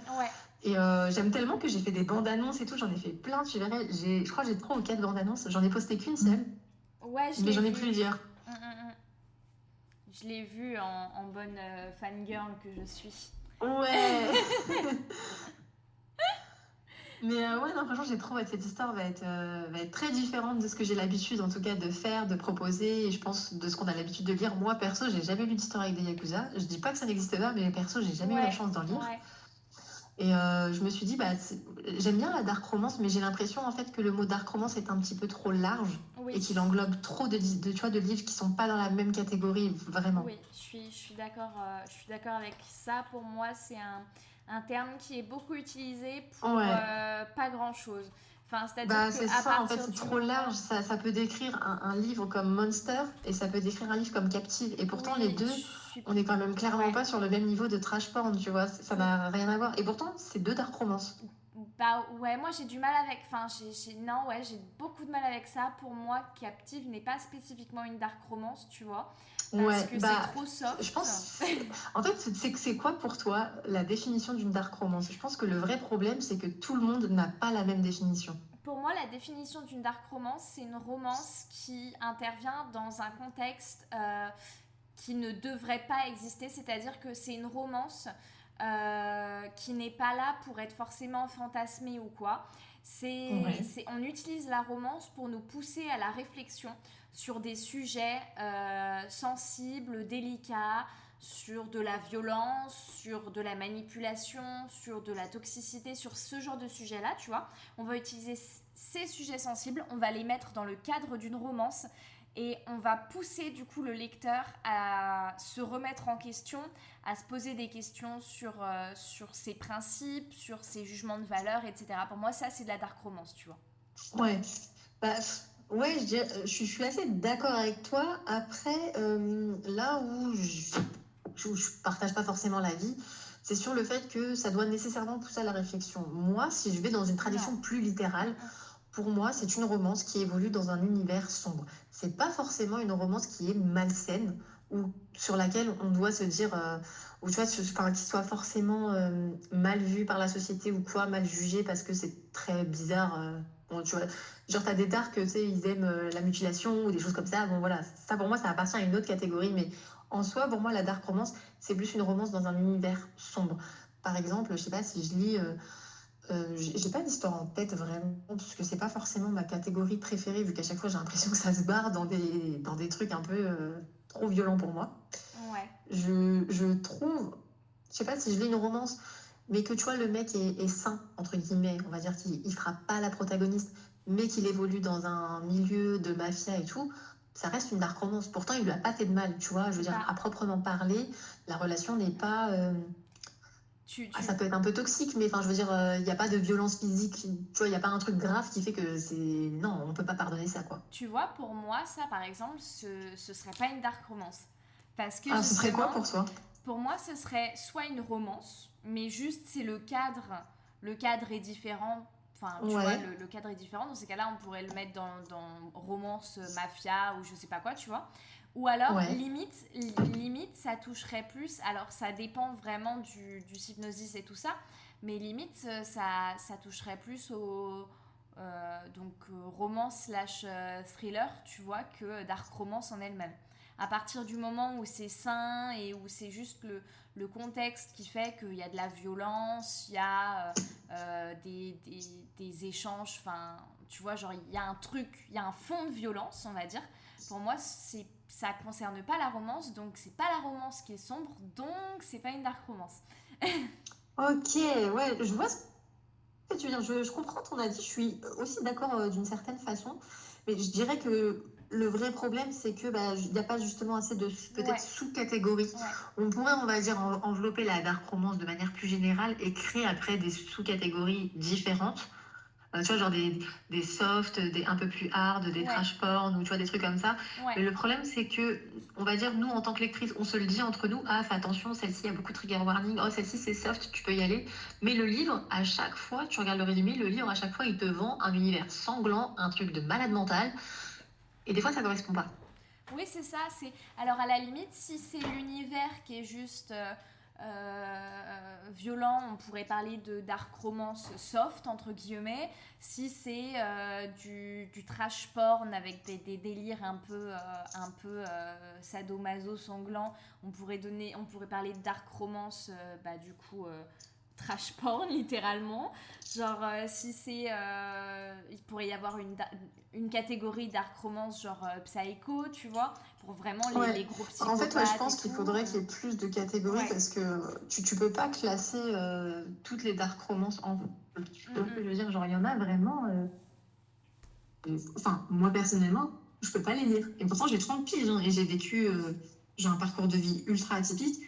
[SPEAKER 2] Et euh, j'aime tellement que j'ai fait des bandes annonces et tout, j'en ai fait plein, tu verrais. Je crois que j'ai trois ou quatre bandes annonces, j'en ai posté qu'une seule.
[SPEAKER 1] Ouais,
[SPEAKER 2] mais j'en ai plusieurs.
[SPEAKER 1] Je l'ai vu en, en bonne euh, fangirl que je suis.
[SPEAKER 2] Ouais Mais euh, ouais, non, franchement, j'ai trouvé que cette histoire va être, euh, va être très différente de ce que j'ai l'habitude, en tout cas, de faire, de proposer. Et je pense de ce qu'on a l'habitude de lire. Moi, perso, j'ai jamais lu d'histoire avec des Yakuza. Je dis pas que ça n'existe pas, mais perso, j'ai jamais eu la chance d'en lire. Et euh, je me suis dit, bah, j'aime bien la dark romance, mais j'ai l'impression en fait que le mot dark romance est un petit peu trop large et qu'il englobe trop de, de, tu vois, de livres qui sont pas dans la même catégorie, vraiment.
[SPEAKER 1] Oui, je suis, je suis d'accord avec ça. Pour moi, c'est un un terme qui est beaucoup utilisé pour euh, pas grand chose. Enfin, c'est-à-dire
[SPEAKER 2] bah, c'est ça, en fait, c'est trop large. Ça, ça, peut décrire un, livre comme Monster et ça peut décrire un livre comme Captive. Et pourtant, les deux, on est quand même clairement pas sur le même niveau de trash porn, tu vois. Ça n'a rien à voir. Et pourtant, c'est deux dark romance.
[SPEAKER 1] Bah ouais, moi j'ai du mal avec. Enfin, j'ai, non, ouais, j'ai beaucoup de mal avec ça. Pour moi, Captive n'est pas spécifiquement une dark romance, tu vois. Parce ouais, que bah, c'est trop soft.
[SPEAKER 2] Je pense. en fait, c'est, c'est quoi pour toi la définition d'une dark romance? Je pense que le vrai problème, c'est que tout le monde n'a pas la même définition.
[SPEAKER 1] Pour moi, la définition d'une dark romance, c'est une romance qui intervient dans un contexte euh, qui ne devrait pas exister, c'est-à-dire que c'est une romance euh, qui n'est pas là pour être forcément fantasmée ou quoi. C'est, on utilise la romance pour nous pousser à la réflexion sur des sujets euh, sensibles, délicats, sur de la violence, sur de la manipulation, sur de la toxicité, sur ce genre de sujet-là, tu vois. On va utiliser ces sujets sensibles, on va les mettre dans le cadre d'une romance et on va pousser du coup le lecteur à se remettre en question, à se poser des questions sur, euh, sur ses principes, sur ses jugements de valeur, etc. Pour moi, ça, c'est de la dark romance, tu vois.
[SPEAKER 2] Ouais. Bah, ouais, je, je, suis assez d'accord avec toi. Après, euh, là où je, je, partage pas forcément la vie, c'est sur le fait que ça doit nécessairement pousser à la réflexion. Moi, si je vais dans une tradition plus littérale, pour moi, c'est une romance qui évolue dans un univers sombre. C'est pas forcément une romance qui est malsaine ou sur laquelle on doit se dire, euh, ou tu vois, enfin, qui soit forcément euh, mal vue par la société ou quoi, mal jugée parce que c'est très bizarre. Euh, bon, tu vois, genre t'as des darks, tu sais, ils aiment la mutilation ou des choses comme ça. Bon voilà, ça pour moi, ça appartient à une autre catégorie, mais en soi, pour moi, la dark romance, c'est plus une romance dans un univers sombre. Par exemple, je sais pas si je lis euh, j'ai pas d'histoire en tête vraiment, parce que c'est pas forcément ma catégorie préférée, vu qu'à chaque fois j'ai l'impression que ça se barre dans des, dans des trucs un peu euh, trop violents pour moi.
[SPEAKER 1] Ouais.
[SPEAKER 2] Je, je trouve, je sais pas si je lis une romance, mais que tu vois, le mec est, est sain, entre guillemets, on va dire qu'il frappe pas la protagoniste, mais qu'il évolue dans un milieu de mafia et tout, ça reste une dark romance. Pourtant, il lui a pas fait de mal, tu vois. Je veux dire, à proprement parler, la relation n'est pas. Euh, ah, ça peut être un peu toxique, mais enfin, je veux dire, il euh, n'y a pas de violence physique, tu vois, il n'y a pas un truc grave qui fait que c'est. Non, on ne peut pas pardonner ça, quoi.
[SPEAKER 1] Tu vois, pour moi, ça, par exemple, ce, ce serait pas une dark romance. Parce que.
[SPEAKER 2] Ah, ce serait quoi pour toi?
[SPEAKER 1] Pour moi, ce serait soit une romance, mais juste c'est le cadre. Le cadre est différent. Enfin, tu vois, le, cadre est différent. Dans ces cas-là, on pourrait le mettre dans, dans romance mafia ou je sais pas quoi, tu vois. Ou alors, limite, limite, ça toucherait plus. Alors, ça dépend vraiment du, du hypnosis et tout ça. Mais limite, euh, ça, ça toucherait plus au, donc romance slash thriller, tu vois, que dark romance en elle-même. À partir du moment où c'est sain et où c'est juste le, le, contexte qui fait qu'il y a de la violence, il y a des, des, des, échanges, enfin, tu vois, genre il y a un truc, il y a un fond de violence, on va dire. Pour moi, c'est ça concerne pas la romance, donc c'est pas la romance qui est sombre, donc c'est pas une dark romance.
[SPEAKER 2] ok, ouais, je vois ce que tu veux dire. Je, je comprends ton avis, je suis aussi d'accord euh, d'une certaine façon, mais je dirais que le vrai problème, c'est que bah, il n'y a pas justement assez de peut-être sous-catégories. On pourrait, on va dire, envelopper la dark romance de manière plus générale et créer après des sous-catégories différentes tu vois, genre des, des softs, des un peu plus hard, des trash porn ou tu vois, des trucs comme ça. Mais le problème, c'est que, on va dire, nous, en tant que lectrice, on se le dit entre nous ah, fais attention, celle-ci, a beaucoup de trigger warning, oh, celle-ci, c'est soft, tu peux y aller. Mais le livre, à chaque fois, tu regardes le résumé, le livre, à chaque fois, il te vend un univers sanglant, un truc de malade mental. Et des fois, ça ne correspond pas.
[SPEAKER 1] Oui, c'est ça. C'est Alors, à la limite, si c'est l'univers qui est juste. Euh, euh, violent, on pourrait parler de dark romance soft, entre guillemets. Si c'est euh, du, trash porn avec des, délires un peu, euh, sadomaso sanglants, on pourrait, donner, on pourrait parler de dark romance, bah, du coup, trash porn, littéralement. Genre, si c'est. il pourrait y avoir une, une catégorie dark romance, genre psycho, tu vois vraiment les, gros
[SPEAKER 2] En fait, je pense qu'il faudrait qu'il y ait plus de catégories parce que tu, tu peux pas classer euh, toutes les dark romances en. Tu peux, Je veux dire, genre, il y en a vraiment. Euh, enfin, moi personnellement, je peux pas les lire. Et pourtant, j'ai 30 piges hein, et j'ai vécu. Euh, j'ai un parcours de vie ultra atypique.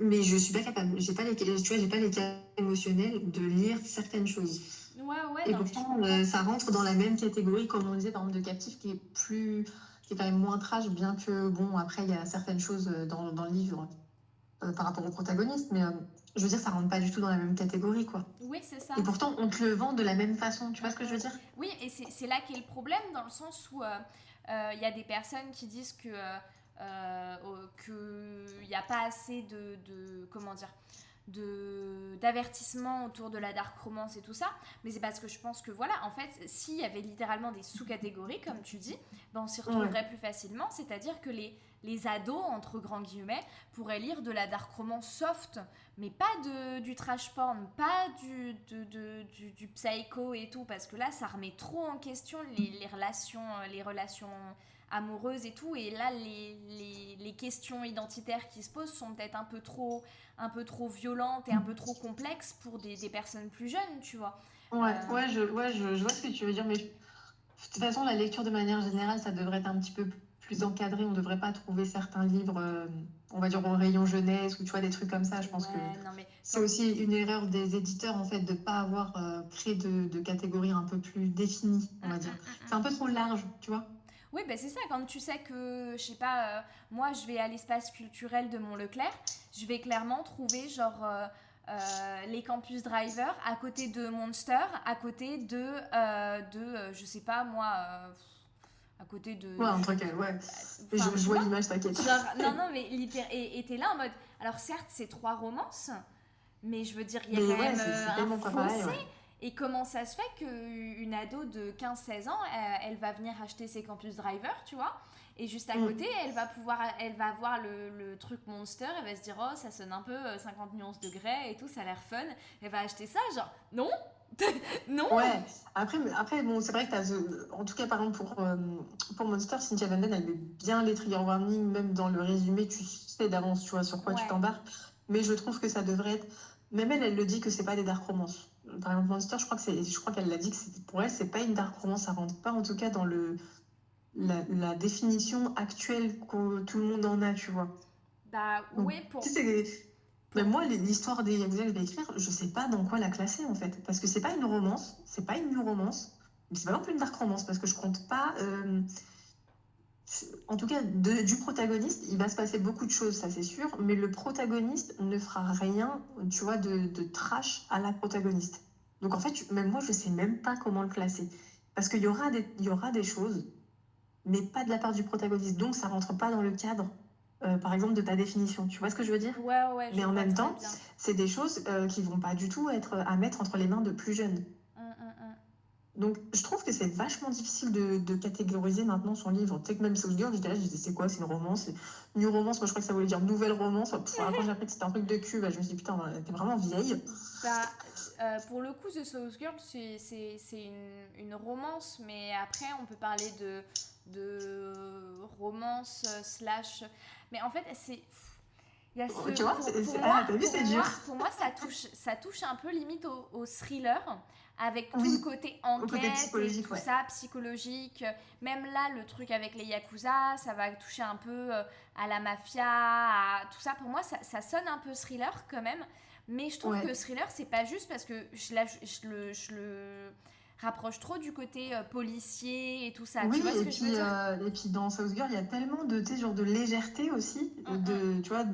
[SPEAKER 2] Mais je suis pas capable. J'ai pas les, tu vois, j'ai pas les cas émotionnels de lire certaines choses.
[SPEAKER 1] Ouais, ouais,
[SPEAKER 2] et pourtant, ça rentre dans la même catégorie, comme on disait, par exemple, de captif, qui est plus qui est quand même moins trash, bien que, bon, après, il y a certaines choses euh, dans, dans le livre euh, par rapport au protagoniste, mais euh, je veux dire, ça rentre pas du tout dans la même catégorie, quoi.
[SPEAKER 1] Oui, c'est ça.
[SPEAKER 2] Et pourtant, on te le vend de la même façon, tu vois ce que je veux dire?
[SPEAKER 1] Oui, et c'est là qu'est le problème, dans le sens où il y a des personnes qui disent que qu'il n'y a pas assez de, de comment dire d'avertissement autour de la dark romance et tout ça, mais c'est parce que je pense que voilà, en fait, s'il y avait littéralement des sous-catégories, comme tu dis, ben on s'y retrouverait plus facilement, c'est-à-dire que les, les ados, entre grands guillemets, pourraient lire de la dark romance soft, mais pas de, du trash porn, pas du, de, du, du, psycho et tout, parce que là, ça remet trop en question les, les relations, les relations amoureuses et tout, et là, les, les, les questions identitaires qui se posent sont peut-être un peu trop un peu trop violente et un peu trop complexe pour des, des personnes plus jeunes, tu vois.
[SPEAKER 2] Ouais, euh, ouais, je, ouais je, vois ce que tu veux dire, mais de toute façon, la lecture de manière générale, ça devrait être un petit peu plus encadré. On ne devrait pas trouver certains livres, euh, on va dire, au rayon jeunesse ou tu vois, des trucs comme ça. Je pense que c'est aussi une erreur des éditeurs, en fait, de ne pas avoir euh, créé de, de catégories un peu plus définies, on va mm, dire. Mm, mm, c'est un peu trop large, tu vois.
[SPEAKER 1] Oui, ben c'est ça, quand tu sais que, je sais pas, euh, moi je vais à l'espace culturel de Mont-Leclerc, je vais clairement trouver genre euh, euh, les campus drivers à côté de Monster, à côté de, de je sais pas moi, à côté de...
[SPEAKER 2] Ouais, un truc, ouais. je, vois l'image, t'inquiète.
[SPEAKER 1] non, non, mais littéralement, et t'es là en mode, alors certes c'est trois romances, mais je veux dire, il y a quand même un fossé. Et comment ça se fait qu'une ado de 15-16 ans, elle, va venir acheter ses campus driver, tu vois? Et juste à mm. côté, elle va pouvoir, elle va voir le, le, truc Monster, elle va se dire, oh, ça sonne un peu 50 euh, nuances de grès et tout, ça a l'air fun. Elle va acheter ça, genre, non non
[SPEAKER 2] Ouais, après, après bon, c'est vrai que as, en tout cas, par exemple, pour, euh, pour Monster, Cynthia Vanden, elle met bien les trigger warnings, même dans le résumé, tu sais d'avance, tu vois, sur quoi tu t'embarques. Mais je trouve que ça devrait être. Même elle, elle le dit que c'est pas des dark romances par exemple Monster, je crois que c'est, je crois qu'elle l'a dit que pour elle c'est pas une dark romance, ça rentre pas en tout cas dans le la, définition actuelle que tout le monde en a, tu vois.
[SPEAKER 1] Bah oui pour. Tu
[SPEAKER 2] sais, moi l'histoire des Yakuza que je vais écrire, je sais pas dans quoi la classer en fait, parce que c'est pas une romance, c'est pas une new romance, mais c'est pas non plus une dark romance parce que je compte pas. Euh, en tout cas, du protagoniste, il va se passer beaucoup de choses, ça c'est sûr, mais le protagoniste ne fera rien, tu vois, de, de trash à la protagoniste. Donc en fait, même moi, je sais même pas comment le classer. Parce qu'il y, aura des, il y aura des choses, mais pas de la part du protagoniste. Donc ça rentre pas dans le cadre, euh, par exemple, de ta définition. Tu vois ce que je veux dire?
[SPEAKER 1] Ouais, ouais.
[SPEAKER 2] Mais en même temps, c'est des choses euh, qui vont pas du tout être à mettre entre les mains de plus jeunes. Donc, je trouve que c'est vachement difficile de, catégoriser maintenant son livre. Tu sais que même South Girl, j'étais là, je disais, c'est quoi C'est une romance New romance, moi je crois que ça voulait dire nouvelle romance. quand j'ai appris que c'était un truc de cul, bah, je me suis dit, putain, t'es vraiment vieille.
[SPEAKER 1] Bah, euh, pour le coup, The South Girl, c'est une, une, romance, mais après, on peut parler de, de romance euh, slash. Mais en fait, c'est.
[SPEAKER 2] Il y a ce, tu vois, c'est dur.
[SPEAKER 1] pour moi, ça touche, ça touche un peu limite au, au thriller avec tout le côté enquête et tout ça, psychologique. Même là, le truc avec les Yakuza, ça va toucher un peu euh, à la mafia, à tout ça. Pour moi, ça, ça sonne un peu thriller quand même. Mais je trouve que thriller, c'est pas juste parce que je, je, le, je, le, rapproche trop du côté euh, policier et tout ça.
[SPEAKER 2] Oui, tu vois et, puis, euh, et puis dans South Girl, il y a tellement de, genre de légèreté aussi. de, tu vois,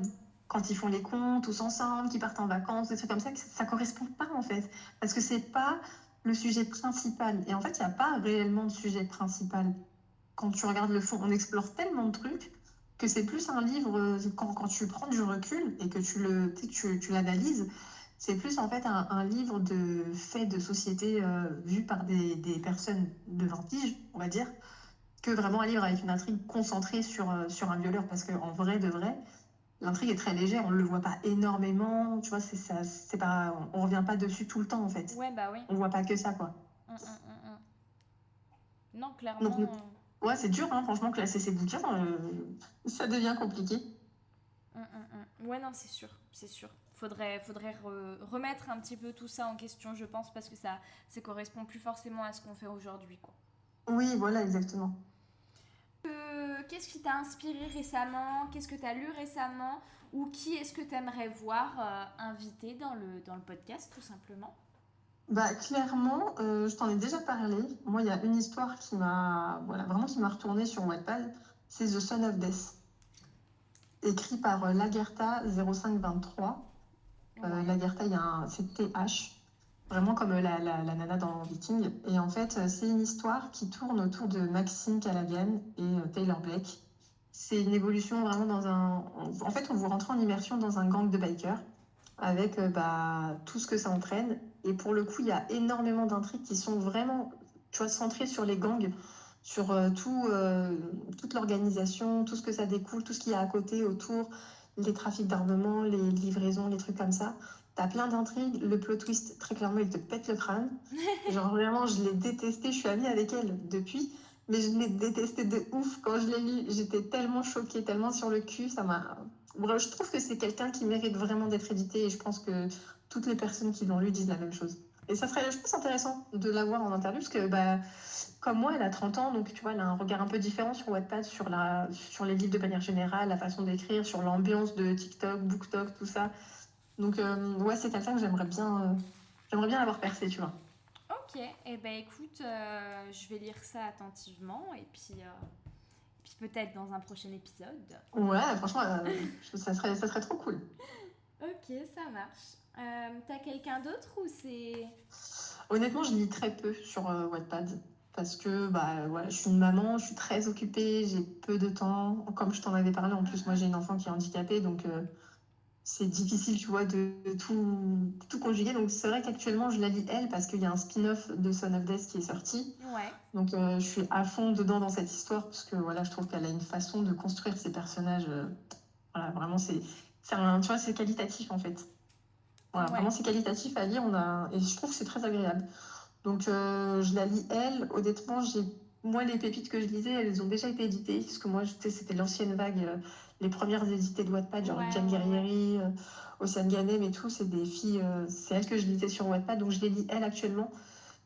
[SPEAKER 2] quand ils font les comptes tous ensemble, qu'ils partent en vacances, des trucs comme ça, ça correspond pas en fait. Parce que c'est pas le sujet principal. Et en fait, il n'y a pas réellement de sujet principal. Quand tu regardes le fond, on explore tellement de trucs que c'est plus un livre, quand, quand, tu prends du recul et que tu le tu, tu l'analyses, c'est plus en fait un, livre de faits de société euh, vu par des, des, personnes de vintage, on va dire, que vraiment un livre avec une intrigue concentrée sur, euh, sur un violeur. Parce qu'en vrai de vrai, l'intrigue est très légère, on ne le voit pas énormément, tu vois, c'est ça, c'est pas, on, ne revient pas dessus tout le temps en fait.
[SPEAKER 1] Ouais, bah oui.
[SPEAKER 2] On voit pas que ça quoi.
[SPEAKER 1] Hum, hum, hum, non, clairement.
[SPEAKER 2] ouais, c'est dur, hein, franchement, classer ces bouquins, euh, ça devient compliqué.
[SPEAKER 1] Ouais, non, c'est sûr, c'est sûr. Faudrait, faudrait remettre un petit peu tout ça en question, je pense, parce que ça, ça correspond plus forcément à ce qu'on fait aujourd'hui, quoi.
[SPEAKER 2] Oui, voilà, exactement.
[SPEAKER 1] Qu'est-ce qui t'a inspiré récemment Qu'est-ce que tu as lu récemment Ou qui est-ce que tu aimerais voir euh, invité dans le, dans le podcast, tout simplement?
[SPEAKER 2] Bah, clairement, euh, je t'en ai déjà parlé. Moi, il y a une histoire qui m'a voilà, vraiment qui m'a retourné sur Wattpad. C'est The Son of Death, écrit par Lagerta 0523. Lagerta, il y a un, c'est TH vraiment comme la, la, nana dans Viking. Et en fait, c'est une histoire qui tourne autour de Maxine Callaghan et euh, Taylor Blake. C'est une évolution vraiment dans un. En fait, on vous rentre en immersion dans un gang de bikers avec euh, bah, tout ce que ça entraîne. Et pour le coup, il y a énormément d'intrigues qui sont vraiment tu vois, centrées sur les gangs, sur euh, tout, toute l'organisation, tout ce que ça découle, tout ce qu'il y a à côté, autour, les trafics d'armement, les livraisons, les trucs comme ça. T'as plein d'intrigues. Le plot twist, très clairement, il te pète le crâne. Genre, vraiment, je l'ai détesté. Je suis amie avec elle depuis. Mais je l'ai détesté de ouf quand je l'ai lu. J'étais tellement choquée, tellement sur le cul. Ça m'a. je trouve que c'est quelqu'un qui mérite vraiment d'être édité. Et je pense que toutes les personnes qui l'ont lu disent la même chose. Et ça serait, je pense, intéressant de la voir en interview. Parce que, bah, comme moi, elle a 30 ans. Donc, tu vois, elle a un regard un peu différent sur Wattpad, sur, la, sur les livres de manière générale, la façon d'écrire, sur l'ambiance de TikTok, BookTok, tout ça. Donc, euh, ouais, c'est quelqu'un que j'aimerais bien, euh, j'aimerais bien avoir percé, tu vois.
[SPEAKER 1] Ok, et eh ben écoute, euh, je vais lire ça attentivement et puis, puis peut-être dans un prochain épisode.
[SPEAKER 2] Ouais, franchement, ça, serait, ça serait trop cool.
[SPEAKER 1] ok, ça marche. T'as quelqu'un d'autre ou c'est.
[SPEAKER 2] Honnêtement, je lis très peu sur Wattpad parce que bah, voilà, je suis une maman, je suis très occupée, j'ai peu de temps. Comme je t'en avais parlé, en plus, moi j'ai une enfant qui est handicapée, donc c'est difficile, tu vois, de, tout, tout conjuguer. Donc, c'est vrai qu'actuellement, je la lis elle parce qu'il y a un spin-off de Son of Death qui est sorti.
[SPEAKER 1] Ouais.
[SPEAKER 2] Donc, euh, je suis à fond dedans dans cette histoire parce que voilà, je trouve qu'elle a une façon de construire ses personnages. Euh, voilà, vraiment, c'est, tu vois, c'est qualitatif en fait. Voilà, vraiment, c'est qualitatif à lire. On a, et je trouve que c'est très agréable. Donc, euh, je la lis elle. Honnêtement, j'ai moi, les pépites que je lisais, elles ont déjà été éditées, parce que moi, c'était l'ancienne vague les premières éditées de Wattpad, genre Jane Guerrieri, euh, Océane Ganem et tout, c'est des filles, euh, c'est elles que je lisais sur Wattpad, donc je les lis elles actuellement.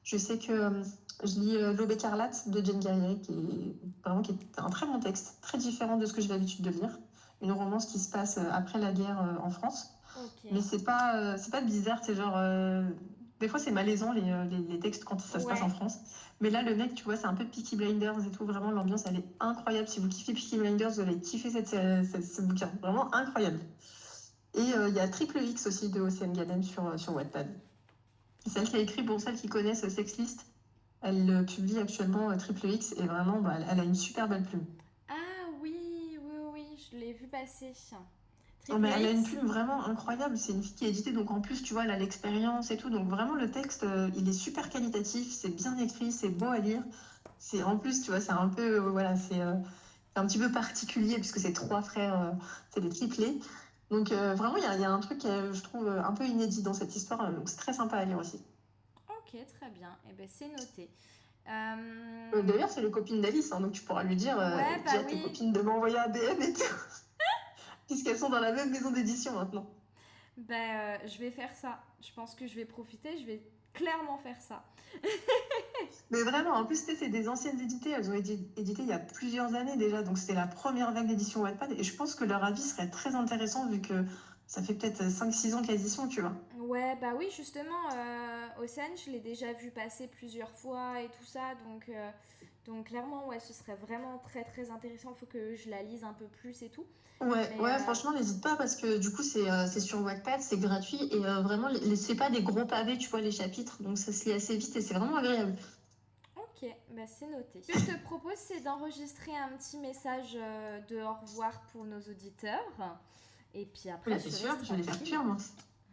[SPEAKER 2] Je sais que euh, je lis L'Aube écarlate de Jane Guerrieri, qui est vraiment qui est un très bon texte, très différent de ce que j'ai l'habitude de lire. Une romance qui se passe après la guerre en France. Mais c'est pas, c'est pas bizarre, c'est genre. Des fois, c'est malaisant les, les, textes quand ça se passe en France. Mais là, le mec, tu vois, c'est un peu Peaky Blinders et tout. Vraiment, l'ambiance, elle est incroyable. Si vous kiffez Peaky Blinders, vous allez kiffer cette, ce bouquin. Vraiment incroyable. Et euh, il y a Triple X aussi de Océane Gallem sur, euh, sur Wattpad. Celle qui a écrit, pour celles qui connaissent Sexlist, elle publie actuellement euh, Triple X et vraiment, bah, elle, a une super belle plume.
[SPEAKER 1] Ah oui, oui, oui, je l'ai vu passer.
[SPEAKER 2] Oh, elle a une plume vraiment incroyable. C'est une fille qui a édité, donc en plus, tu vois, elle a l'expérience et tout. Donc vraiment, le texte, euh, il est super qualitatif, c'est bien écrit, c'est beau à lire. C'est en plus, tu vois, c'est un peu, euh, voilà, c'est un petit peu particulier puisque c'est trois frères, c'est des triplés. Donc vraiment, il y, y, a un truc, je trouve, un peu inédit dans cette histoire. donc c'est très sympa à lire aussi.
[SPEAKER 1] Ok, très bien. Et eh ben c'est noté.
[SPEAKER 2] Euh, d'ailleurs, c'est les copines d'Alice, hein, donc tu pourras lui dire, euh, ouais, bah tes copines de m'envoyer un DM et tout. Puisqu'elles sont dans la même maison d'édition maintenant.
[SPEAKER 1] Ben, je vais faire ça. Je pense que je vais profiter, je vais clairement faire ça.
[SPEAKER 2] Mais vraiment, en plus, c'est des anciennes éditées. Elles ont été éditées il y a plusieurs années déjà. Donc, c'était la première vague d'édition Wattpad. Et je pense que leur avis serait très intéressant vu que ça fait peut-être 5-6 ans qu'elles y sont, tu vois.
[SPEAKER 1] Ouais, bah oui, justement, euh, Océane, je l'ai déjà vu passer plusieurs fois et tout ça, donc, euh, donc clairement, ouais, ce serait vraiment très très intéressant. Il faut que je la lise un peu plus et tout.
[SPEAKER 2] Ouais, ouais, euh, franchement, n'hésite pas parce que du coup, c'est euh, sur Wattpad, c'est gratuit et vraiment, c'est pas des gros pavés, tu vois, les chapitres, donc ça se lit assez vite et c'est vraiment agréable.
[SPEAKER 1] Ok, bah c'est noté. Ce que je te propose, c'est d'enregistrer un petit message de au revoir pour nos auditeurs. Et puis après,
[SPEAKER 2] oui, c'est sûr, je vais les faire moi.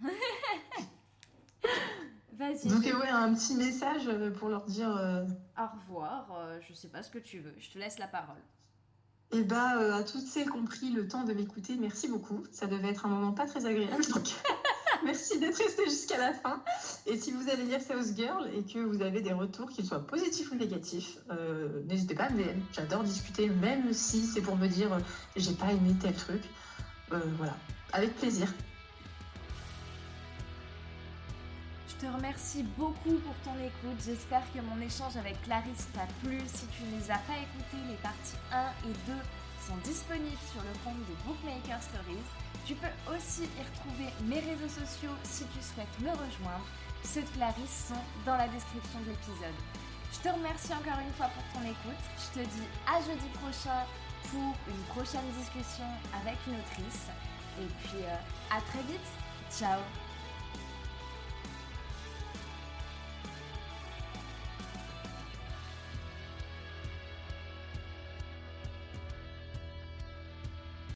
[SPEAKER 1] Vas-y.
[SPEAKER 2] Donc, ouais, un petit message euh, pour leur dire. Euh,
[SPEAKER 1] Au revoir, euh, je sais pas ce que tu veux, je te laisse la parole.
[SPEAKER 2] Et eh bah, à toutes celles qui ont pris le temps de m'écouter, merci beaucoup. Ça devait être un moment pas très agréable, donc merci d'être resté jusqu'à la fin. Et si vous allez lire South Girl et que vous avez des retours, qu'ils soient positifs ou négatifs, n'hésitez pas à me J'adore discuter, même si c'est pour me dire j'ai pas aimé tel truc. voilà, avec plaisir.
[SPEAKER 1] Je te remercie beaucoup pour ton écoute. J'espère que mon échange avec Clarisse t'a plu. Si tu ne les as pas écoutés, les parties 1 et 2 sont disponibles sur le compte de Bookmaker Stories. Tu peux aussi y retrouver mes réseaux sociaux si tu souhaites me rejoindre. Ceux de Clarisse sont dans la description de l'épisode. Je te remercie encore une fois pour ton écoute. Je te dis à jeudi prochain pour une prochaine discussion avec une autrice. Et puis euh, à très vite. Ciao